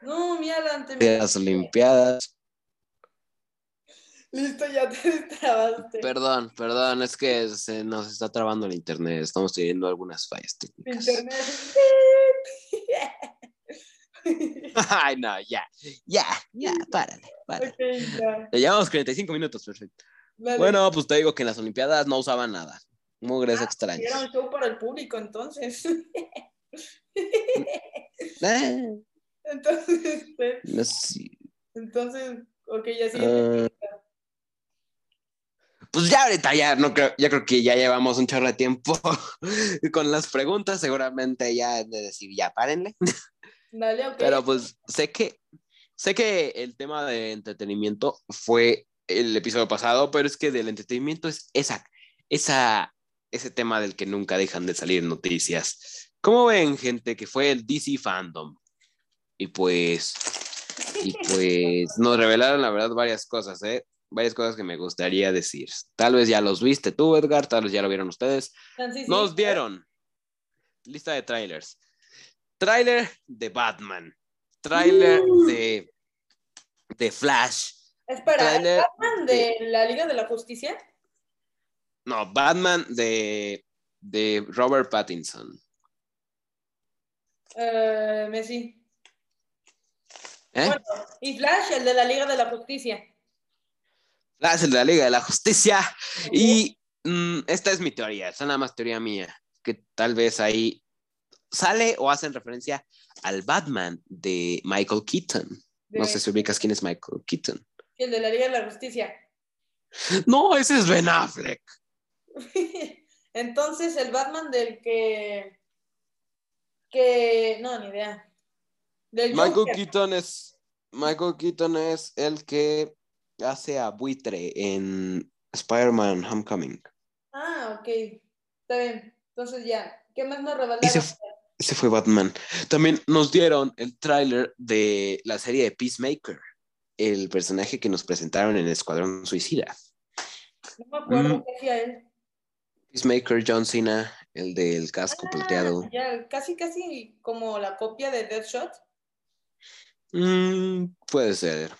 No, mi Alan, te las Olimpiadas. Listo, ya te trabaste. Perdón, perdón, es que se nos está trabando el internet. Estamos teniendo algunas fallas técnicas. Internet. Ay, no, ya, ya, ya, párale, párale. Okay, ya. llevamos 45 minutos, perfecto. Bueno, pues te digo que en las Olimpiadas no usaban nada. Mugres ah, extraños. Era un show para el público, entonces. Eh. Entonces, este, entonces, ok, ya sí. Uh, pues ya ahorita ya no creo, ya creo que ya llevamos un chorro de tiempo con las preguntas, seguramente ya de decir ya párenle. Dale, okay. Pero pues sé que sé que el tema de entretenimiento fue el episodio pasado, pero es que del entretenimiento es esa, esa, ese tema del que nunca dejan de salir noticias. ¿Cómo ven, gente, que fue el DC Fandom? Y pues, y pues nos revelaron la verdad varias cosas, ¿eh? Varias cosas que me gustaría decir. Tal vez ya los viste tú, Edgar, tal vez ya lo vieron ustedes. Nos dieron lista de trailers. Trailer de Batman. Trailer uh. de, de Flash. Espera, ¿Batman de, la Liga de la Justicia? No, Batman de, de Robert Pattinson. Uh, Messi. ¿Eh? Bueno, y Flash, el de la Liga de la Justicia. Flash, el de la Liga de la Justicia. Y mm, esta es mi teoría, es nada más teoría mía, que tal vez ahí sale o hacen referencia al Batman de Michael Keaton. No sé si ubicas quién es Michael Keaton. El de la Liga de la Justicia. No, ese es Ben Affleck. Entonces, el Batman del que. que. No, ni idea. Michael Keaton es. Michael Keaton es el que hace a buitre en Spider-Man Homecoming. Ah, ok. Está bien. Entonces ya. ¿Qué más nos revelaron? Ese, fue Batman. También nos dieron el tráiler de la serie de Peacemaker, el personaje que nos presentaron en Escuadrón Suicida. No me acuerdo mm. qué hacía él. Peacemaker, John Cena, el del casco ah, plateado. Ya, casi, casi como la copia de Deathshot. Mm, puede ser.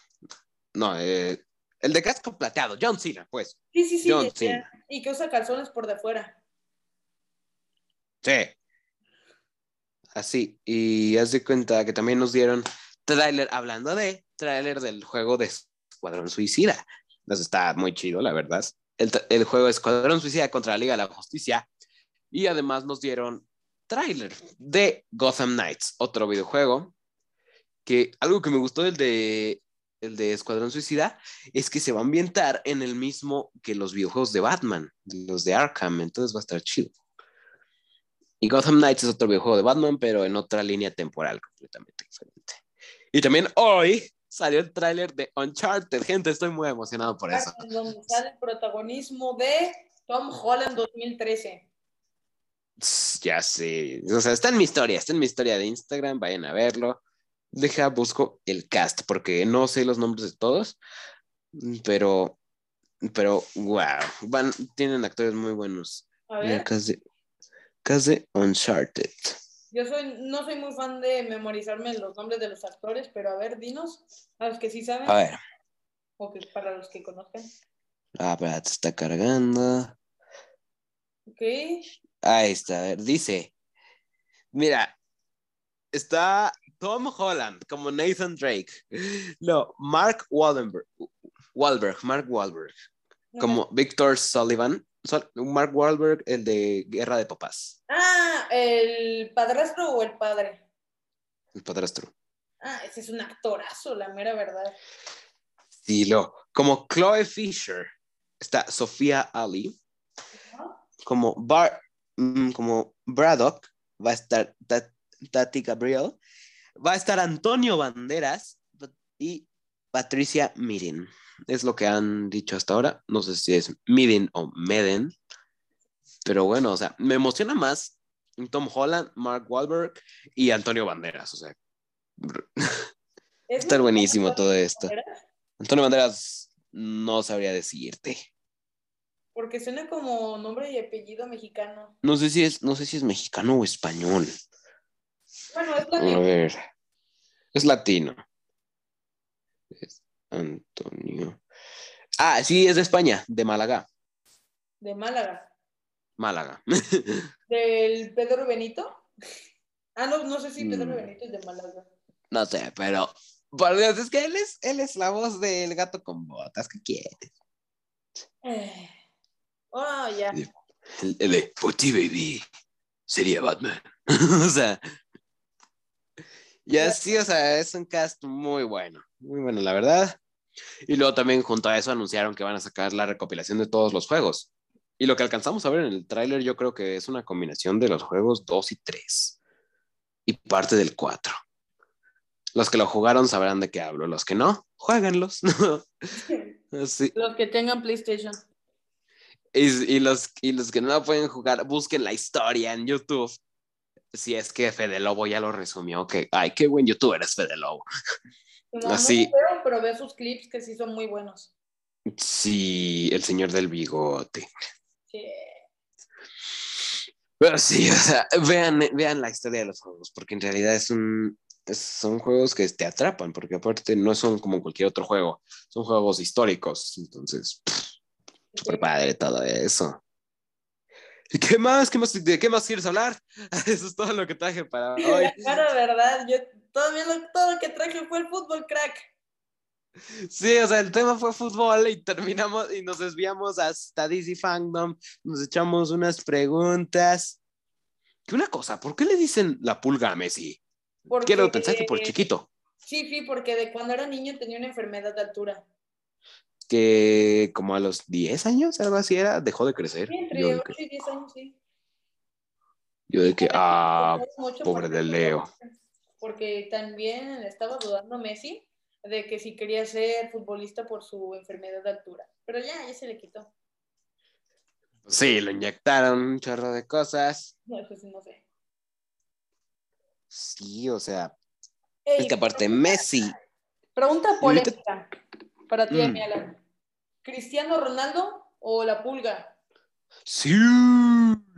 No, eh, el de casco plateado, John Cena, pues. Sí, sí, sí. John Cena. Y que usa calzones por de fuera. Sí. Así. Y haz de cuenta que también nos dieron trailer, hablando de trailer del juego de Escuadrón Suicida. Entonces está muy chido, la verdad. El, el juego de Escuadrón Suicida contra la Liga de la Justicia. Y además nos dieron trailer de Gotham Knights, otro videojuego que algo que me gustó del de, el de Escuadrón Suicida es que se va a ambientar en el mismo que los videojuegos de Batman, los de Arkham, entonces va a estar chido. Y Gotham Knights es otro videojuego de Batman, pero en otra línea temporal completamente diferente. Y también hoy salió el tráiler de Uncharted. Gente, estoy muy emocionado por eso. Donde sale el protagonismo de Tom Holland 2013. Ya sé. O sea, está en mi historia, está en mi historia de Instagram, vayan a verlo. Deja, busco el cast, porque no sé los nombres de todos, pero, pero, wow, van, tienen actores muy buenos. A ver. Casi, casi Uncharted. Yo soy, no soy muy fan de memorizarme los nombres de los actores, pero a ver, dinos, a los que sí saben. A ver. O que para los que conozcan. Ah, pero te está cargando. Ok. Ahí está, a ver, dice. Mira, está Tom Holland como Nathan Drake. No, Mark Wahlberg, Wahlberg Mark Wahlberg como Victor Sullivan. Mark Wahlberg, el de Guerra de Papás. Ah, ¿el padrastro o el padre? El padrastro. Ah, ese es un actorazo, la mera verdad. Sí, lo. Como Chloe Fisher está Sofía Ali. Como Bar, mm, como Braddock va a estar Tati Gabriel va a estar Antonio Banderas y Patricia Mirin. Es lo que han dicho hasta ahora. No sé si es Mirin o Meden. Pero bueno, o sea, me emociona más Tom Holland, Mark Wahlberg y Antonio Banderas. O sea, está buenísimo todo esto. Antonio Banderas no sabría decirte. Porque suena como nombre y apellido mexicano. No sé si es, no sé si es mexicano o español. Bueno, es latino. A ver. Es latino. Es Antonio. Ah, sí, es de España, de Málaga. De Málaga. Málaga. ¿Del Pedro Benito? Ah, no, no sé si Pedro mm. Benito es de Málaga. No sé, pero por Dios, es que él es, él es la voz del gato con botas. ¿Qué quieres? Eh. Oh, ya. El, el ti, baby, sería Batman. o sea, y así, o sea, es un cast muy bueno, muy bueno, la verdad. Y luego también junto a eso anunciaron que van a sacar la recopilación de todos los juegos. Y lo que alcanzamos a ver en el tráiler yo creo que es una combinación de los juegos 2 y 3 y parte del 4. Los que lo jugaron sabrán de qué hablo, los que no, jueguenlos. Los que tengan PlayStation. Y, los, y los que no pueden jugar, busquen la historia en YouTube. Si es que Fede Lobo ya lo resumió, que, ay, qué buen youtuber es Fede Lobo. Así. pero ve sus clips que sí son muy buenos. Sí, el señor del bigote. Sí. Pero sí, o sea, vean, vean la historia de los juegos, porque en realidad es un, son juegos que te atrapan, porque aparte no son como cualquier otro juego, son juegos históricos, entonces, súper padre todo eso. ¿Y qué más? ¿Qué más? ¿De qué más quieres hablar? Eso es todo lo que traje para hoy. Claro, verdad, yo todavía todo lo que traje fue el fútbol, crack. Sí, o sea, el tema fue fútbol y terminamos y nos desviamos hasta DC Fandom, nos echamos unas preguntas. ¿Qué una cosa, ¿por qué le dicen la pulga a Messi? Porque, Quiero pensar que por chiquito. Sí, sí, porque de cuando era niño tenía una enfermedad de altura. Que como a los 10 años, algo así era, dejó de crecer. Sí, entre 8 y 10 años, sí. Yo de que, ah, pobre de Leo. Porque también estaba dudando Messi de que si quería ser futbolista por su enfermedad de altura. Pero ya, ya se le quitó. Sí, lo inyectaron un chorro de cosas. No, pues no sé. Sí, o sea, es que aparte Messi. Pregunta polémica para ti, mm. Alan. ¿Cristiano Ronaldo o la pulga? Sí.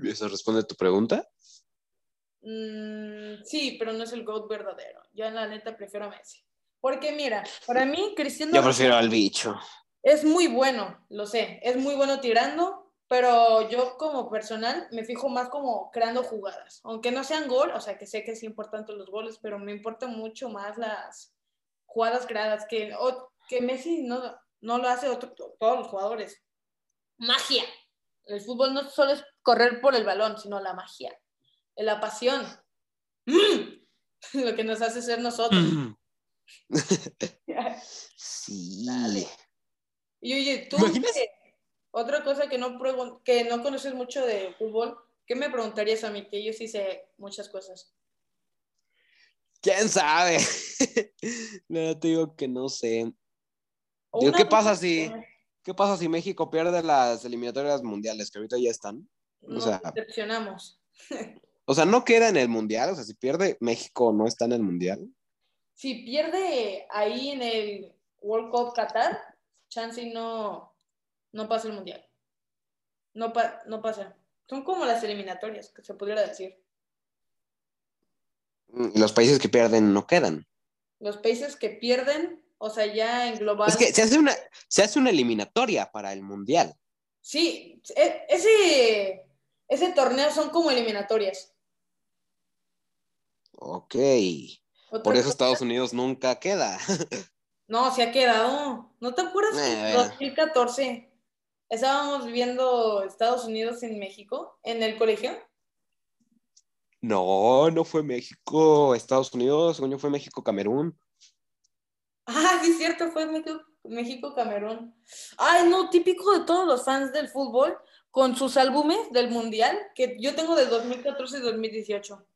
¿Eso responde a tu pregunta? Mm, sí, pero no es el GOAT verdadero. Yo, en la neta, prefiero a Messi. Porque, mira, para mí, Cristiano. Yo prefiero al bicho. Es muy bueno, lo sé. Es muy bueno tirando, pero yo como personal me fijo más como creando jugadas, aunque no sean gol, o sea que sé que es importante los goles, pero me importan mucho más las jugadas creadas, que, que Messi no, no lo hace todos los jugadores. Magia. El fútbol no solo es correr por el balón, sino la magia, la pasión. Lo que nos hace ser nosotros. sí. Y oye, tú... Otra cosa que no, que no conoces mucho de fútbol, ¿qué me preguntarías a mí? Que yo sí sé muchas cosas. ¿Quién sabe? no, te digo que no sé. ¿Qué pasa si, qué pasa si México pierde las eliminatorias mundiales que ahorita ya están? O sea, decepcionamos. o sea, no queda en el mundial, o sea, si pierde México no está en el mundial. Si pierde ahí en el World Cup Qatar, chance no, no pasa el mundial. No, no pasa. Son como las eliminatorias, que se pudiera decir. Mm, los países que pierden no quedan. Los países que pierden, o sea, ya en global. Es que se hace una, se hace una eliminatoria para el mundial. Sí, e, ese, ese torneo son como eliminatorias. Ok. Por eso Estados Unidos nunca queda. No, se ha quedado. ¿No te acuerdas? En 2014 estábamos viendo Estados Unidos en México, en el colegio. No, no fue México, Estados Unidos, coño, fue México, Camerún. Ah, sí, cierto, fue México, Camerún. Ay, no, típico de todos los fans del fútbol, con sus álbumes del Mundial, que yo tengo de 2014 y 2018.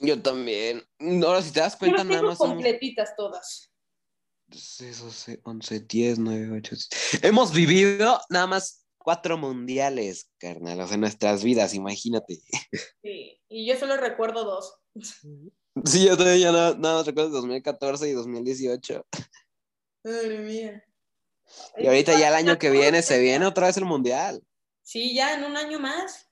Yo también. Ahora, si te das cuenta, nada más. completitas todas. 11, 10, 9, 8. Hemos vivido nada más cuatro mundiales, carnal, o sea, en nuestras vidas, imagínate. Sí, y yo solo recuerdo dos. Sí, yo todavía nada, nada más recuerdo 2014 y 2018. Madre mía. Y ahorita ya el año que viene se viene otra vez el mundial. Sí, ya en un año más.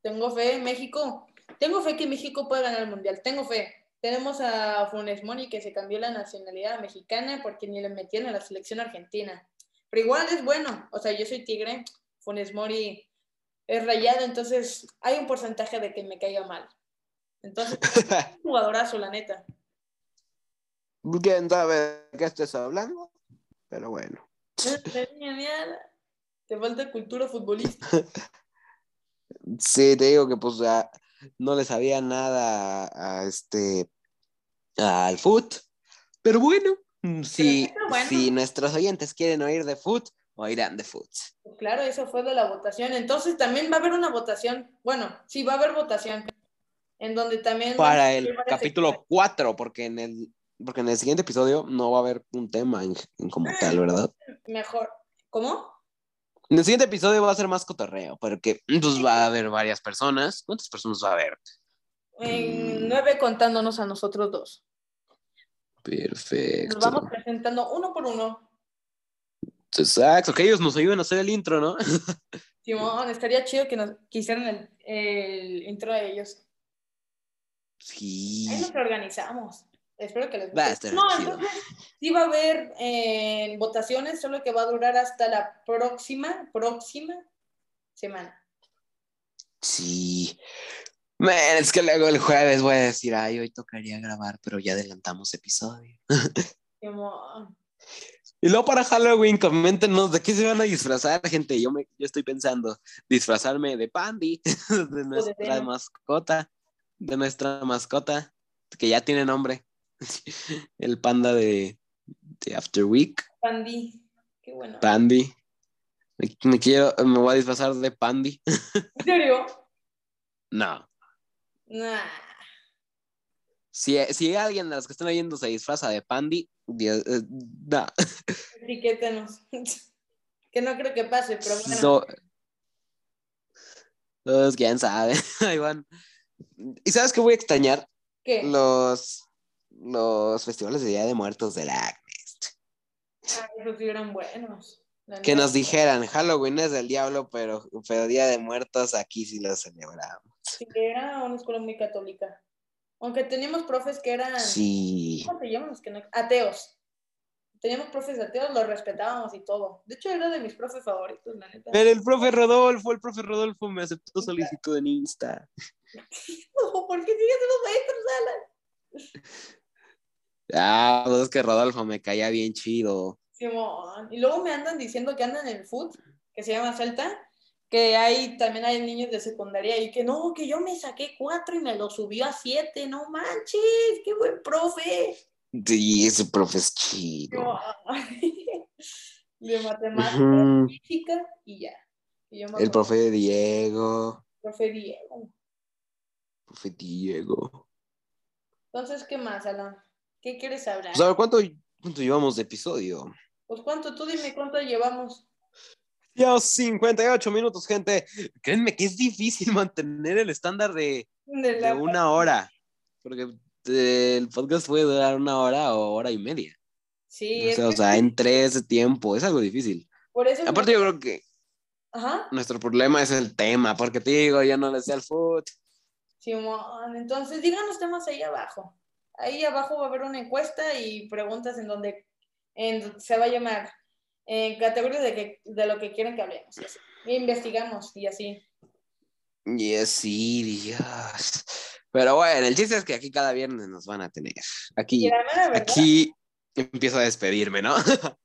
Tengo fe en México. Tengo fe que México puede ganar el mundial. Tengo fe. Tenemos a Funes Mori que se cambió la nacionalidad mexicana porque ni le metieron a la selección argentina. Pero igual es bueno. O sea, yo soy tigre, Funes Mori es rayado, entonces hay un porcentaje de que me caiga mal. Entonces, un jugadorazo, la neta. ¿Quién sabe de qué estés hablando? Pero bueno. Te falta cultura futbolista. sí, te digo que pues ya no le sabía nada a, este al foot. Pero bueno, si, si nuestros oyentes quieren oír de foot, oirán de foot. Claro, eso fue de la votación. Entonces también va a haber una votación. Bueno, sí, va a haber votación. En donde también. Para el capítulo 4, porque en el porque en el siguiente episodio no va a haber un tema en, como tal, ¿verdad? Mejor. ¿Cómo? En el siguiente episodio va a ser más cotorreo, porque pues, va a haber varias personas. ¿Cuántas personas va a haber? nueve contándonos a nosotros dos. Perfecto. Nos vamos presentando uno por uno. Exacto, que ellos nos ayuden a hacer el intro, ¿no? Simón, estaría chido que nos quisieran el, el intro de ellos. Sí. Ahí nos organizamos. Espero que les guste. no, entonces sí va a haber eh, votaciones, solo que va a durar hasta la próxima, próxima semana. Sí. es que luego el jueves voy a decir, ay, hoy tocaría grabar, pero ya adelantamos episodio. y luego para Halloween, coméntenos de qué se van a disfrazar, gente. Yo, me, yo estoy pensando disfrazarme de Pandy, de nuestra mascota, de nuestra mascota, que ya tiene nombre. el panda de, After Week. Pandy, qué bueno. Pandy. Me, quiero, me voy a disfrazar de Pandy. ¿En serio? No. Nah. Si, si alguien de los que están oyendo se disfraza de Pandy, Dios, eh, no. Etiquétenos. que no creo que pase, pero bueno. pues, quién sabe. Ahí van. ¿Y sabes qué voy a extrañar? ¿Qué? Los los festivales de Día de Muertos del Agnes. Ah, esos eran buenos. Que nos dijeran, Halloween es del diablo, pero, pero Día de Muertos aquí sí lo celebramos. Sí, era una escuela muy católica. Aunque teníamos profes que eran... Sí. ¿Cómo se llaman los que no? Ateos. Teníamos profes ateos, los respetábamos y todo. De hecho, era de mis profes favoritos, la neta. Pero el profe Rodolfo, el profe Rodolfo me aceptó solicitud en Insta. ¿Por qué sigues los maestros, Alan? Ah, pues es que Rodolfo me caía bien chido. Simón. Y luego me andan diciendo que andan en el food, que se llama Celta, que hay también hay niños de secundaria y que no, que yo me saqué cuatro y me lo subió a siete, no manches, qué buen profe. Sí, ese profe es chido. de matemáticas, física y ya. el profe Diego. Profe Diego. Profe Diego. Entonces, ¿qué más, Alan? ¿Qué quieres hablar? Pues a ver, ¿cuánto, ¿cuánto llevamos de episodio? Pues cuánto, tú dime cuánto llevamos. Ya 58 minutos, gente. Créanme que es difícil mantener el estándar de, de, una hora. Porque eh, el podcast puede durar una hora o hora y media. Sí. O sea, en tres tiempo. Es algo difícil. Por eso Aparte, yo creo que Ajá. nuestro problema es el tema. Porque te digo, ya no le sé al foot. Simón, entonces díganos temas ahí abajo. Ahí abajo va a haber una encuesta y preguntas en donde se va a llamar en categorías de, de lo que quieren que hablemos. Y, investigamos y así. Y así, Dios. Pero bueno, el chiste es que aquí cada viernes nos van a tener. Aquí, aquí empiezo a despedirme, ¿no?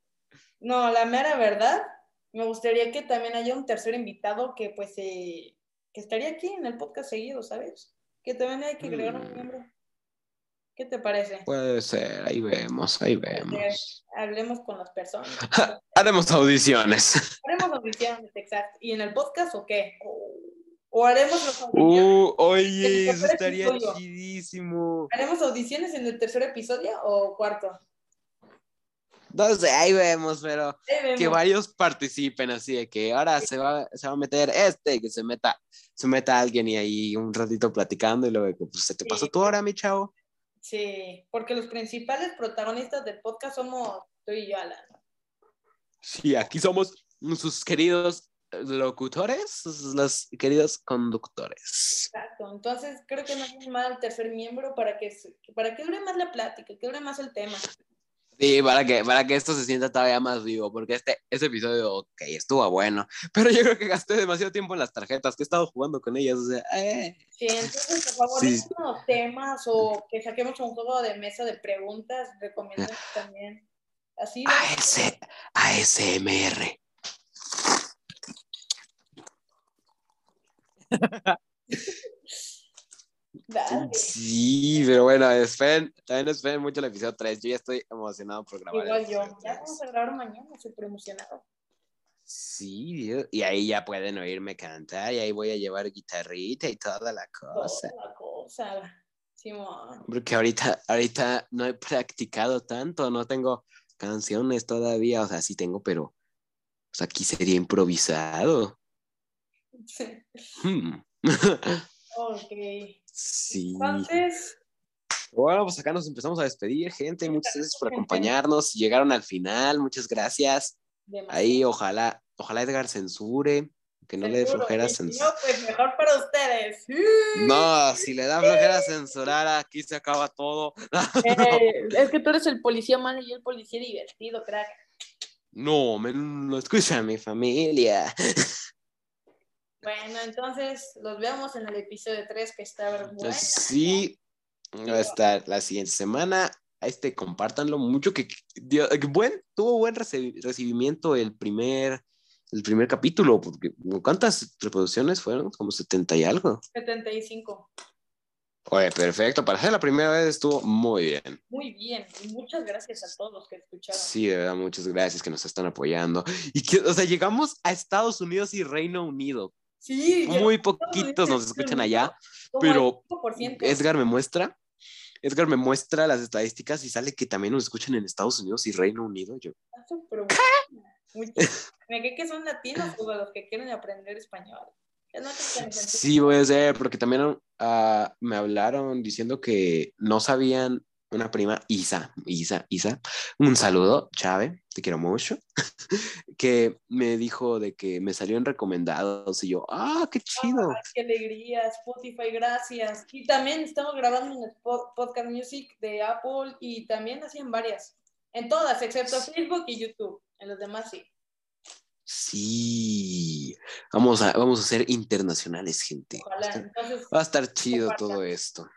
no, la mera verdad, me gustaría que también haya un tercer invitado que pues que estaría aquí en el podcast seguido, ¿sabes? Que también hay que agregar un mm. miembro. ¿Qué te parece? Puede ser, ahí vemos, ahí vemos. Hablemos con las personas. haremos audiciones. Haremos audiciones, exacto. ¿Y en el podcast o qué? ¿O, haremos? Uh, oye, eso estaría chidísimo. ¿Haremos audiciones en el tercer episodio o cuarto? No sé, ahí vemos, pero que varios participen así de que ahora se va, se va a meter este, que se meta, se meta alguien y ahí un ratito platicando y luego pues se te pasó tu hora, mi chavo. Sí, porque los principales protagonistas del podcast somos tú y yo, Alan. Sí, aquí somos sus queridos locutores, los queridos conductores. Exacto, entonces creo que no es mal el tercer miembro para que, para que dure más la plática, que dure más el tema. Sí, para que, para que esto se sienta todavía más vivo, porque este, este episodio, ok, estuvo bueno, pero yo creo que gasté demasiado tiempo en las tarjetas, que he estado jugando con ellas, o sea, eh. Sí, entonces, por favor, sí. unos temas o que saquemos un juego de mesa de preguntas, recomiendo también. Así. AS, ASMR. Sí, pero bueno, esperen, también esperen mucho el episodio 3. Yo ya estoy emocionado por grabar. Igual yo, ya vamos a grabar mañana, súper emocionado. Sí, y ahí ya pueden oírme cantar y ahí voy a llevar guitarrita y toda la cosa. Toda la cosa, Simón. Porque ahorita, ahorita no he practicado tanto, no tengo canciones todavía, o sea, sí tengo, pero pues aquí sería improvisado. Sí. Hmm. ok. Sí. Entonces. Bueno, pues acá nos empezamos a despedir, gente. Muchas gracias por acompañarnos. Llegaron al final, muchas gracias. Ahí, ojalá, ojalá Edgar censure, que no le dé flojera censurar. No, pues mejor para ustedes. No, si le da flojera censurar, aquí se acaba todo. Eh, es que tú eres el policía malo y yo el policía divertido, crack. No, me lo escucha mi familia. Bueno, entonces los vemos en el episodio 3 que está bueno. Sí, va a estar la siguiente semana. Este, compártanlo mucho, que, buen, tuvo buen recibimiento el primer, el primer capítulo, porque ¿cuántas reproducciones fueron? Como 70 y algo. 75. Oye, perfecto. Para ser la primera vez estuvo muy bien. Muy bien. Y muchas gracias a todos los que escucharon. Sí, de verdad, muchas gracias que nos están apoyando. Y que, o sea, llegamos a Estados Unidos y Reino Unido. Sí. Muy poquitos nos escuchan allá, pero Edgar me muestra, Edgar me muestra las estadísticas y sale que también nos escuchan en Estados Unidos y Reino Unido. Yo. ¿Qué? que son latinos o los que quieren aprender español. Sí, puede ser, porque también uh, me hablaron diciendo que no sabían una prima, Isa, Isa, Isa, un saludo, Chave, te quiero mucho, que me dijo de que me salieron recomendados y yo, ah, qué chido. qué alegría, Spotify, gracias. Y también estamos grabando en el Podcast Music de Apple y también así en varias, en todas, excepto Facebook y YouTube, en los demás sí. Sí, vamos a, vamos a ser internacionales, gente. va a estar chido todo esto.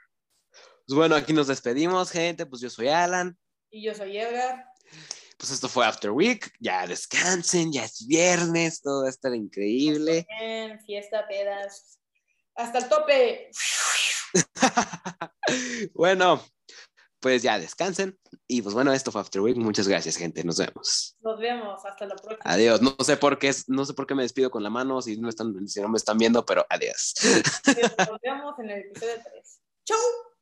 Pues bueno, aquí nos despedimos, gente. Pues yo soy Alan. Y yo soy Edgar. Pues esto fue After Week. Ya descansen, ya es viernes, todo va a estar increíble. Bien, fiesta, pedas. Hasta el tope. bueno, pues ya descansen. Y pues bueno, esto fue After Week. Muchas gracias, gente. Nos vemos. Nos vemos. Hasta la próxima. Adiós. No sé por qué, no sé por qué me despido con la mano si no, están, si no me están viendo, pero adiós. Nos vemos en el episodio 3. Chau.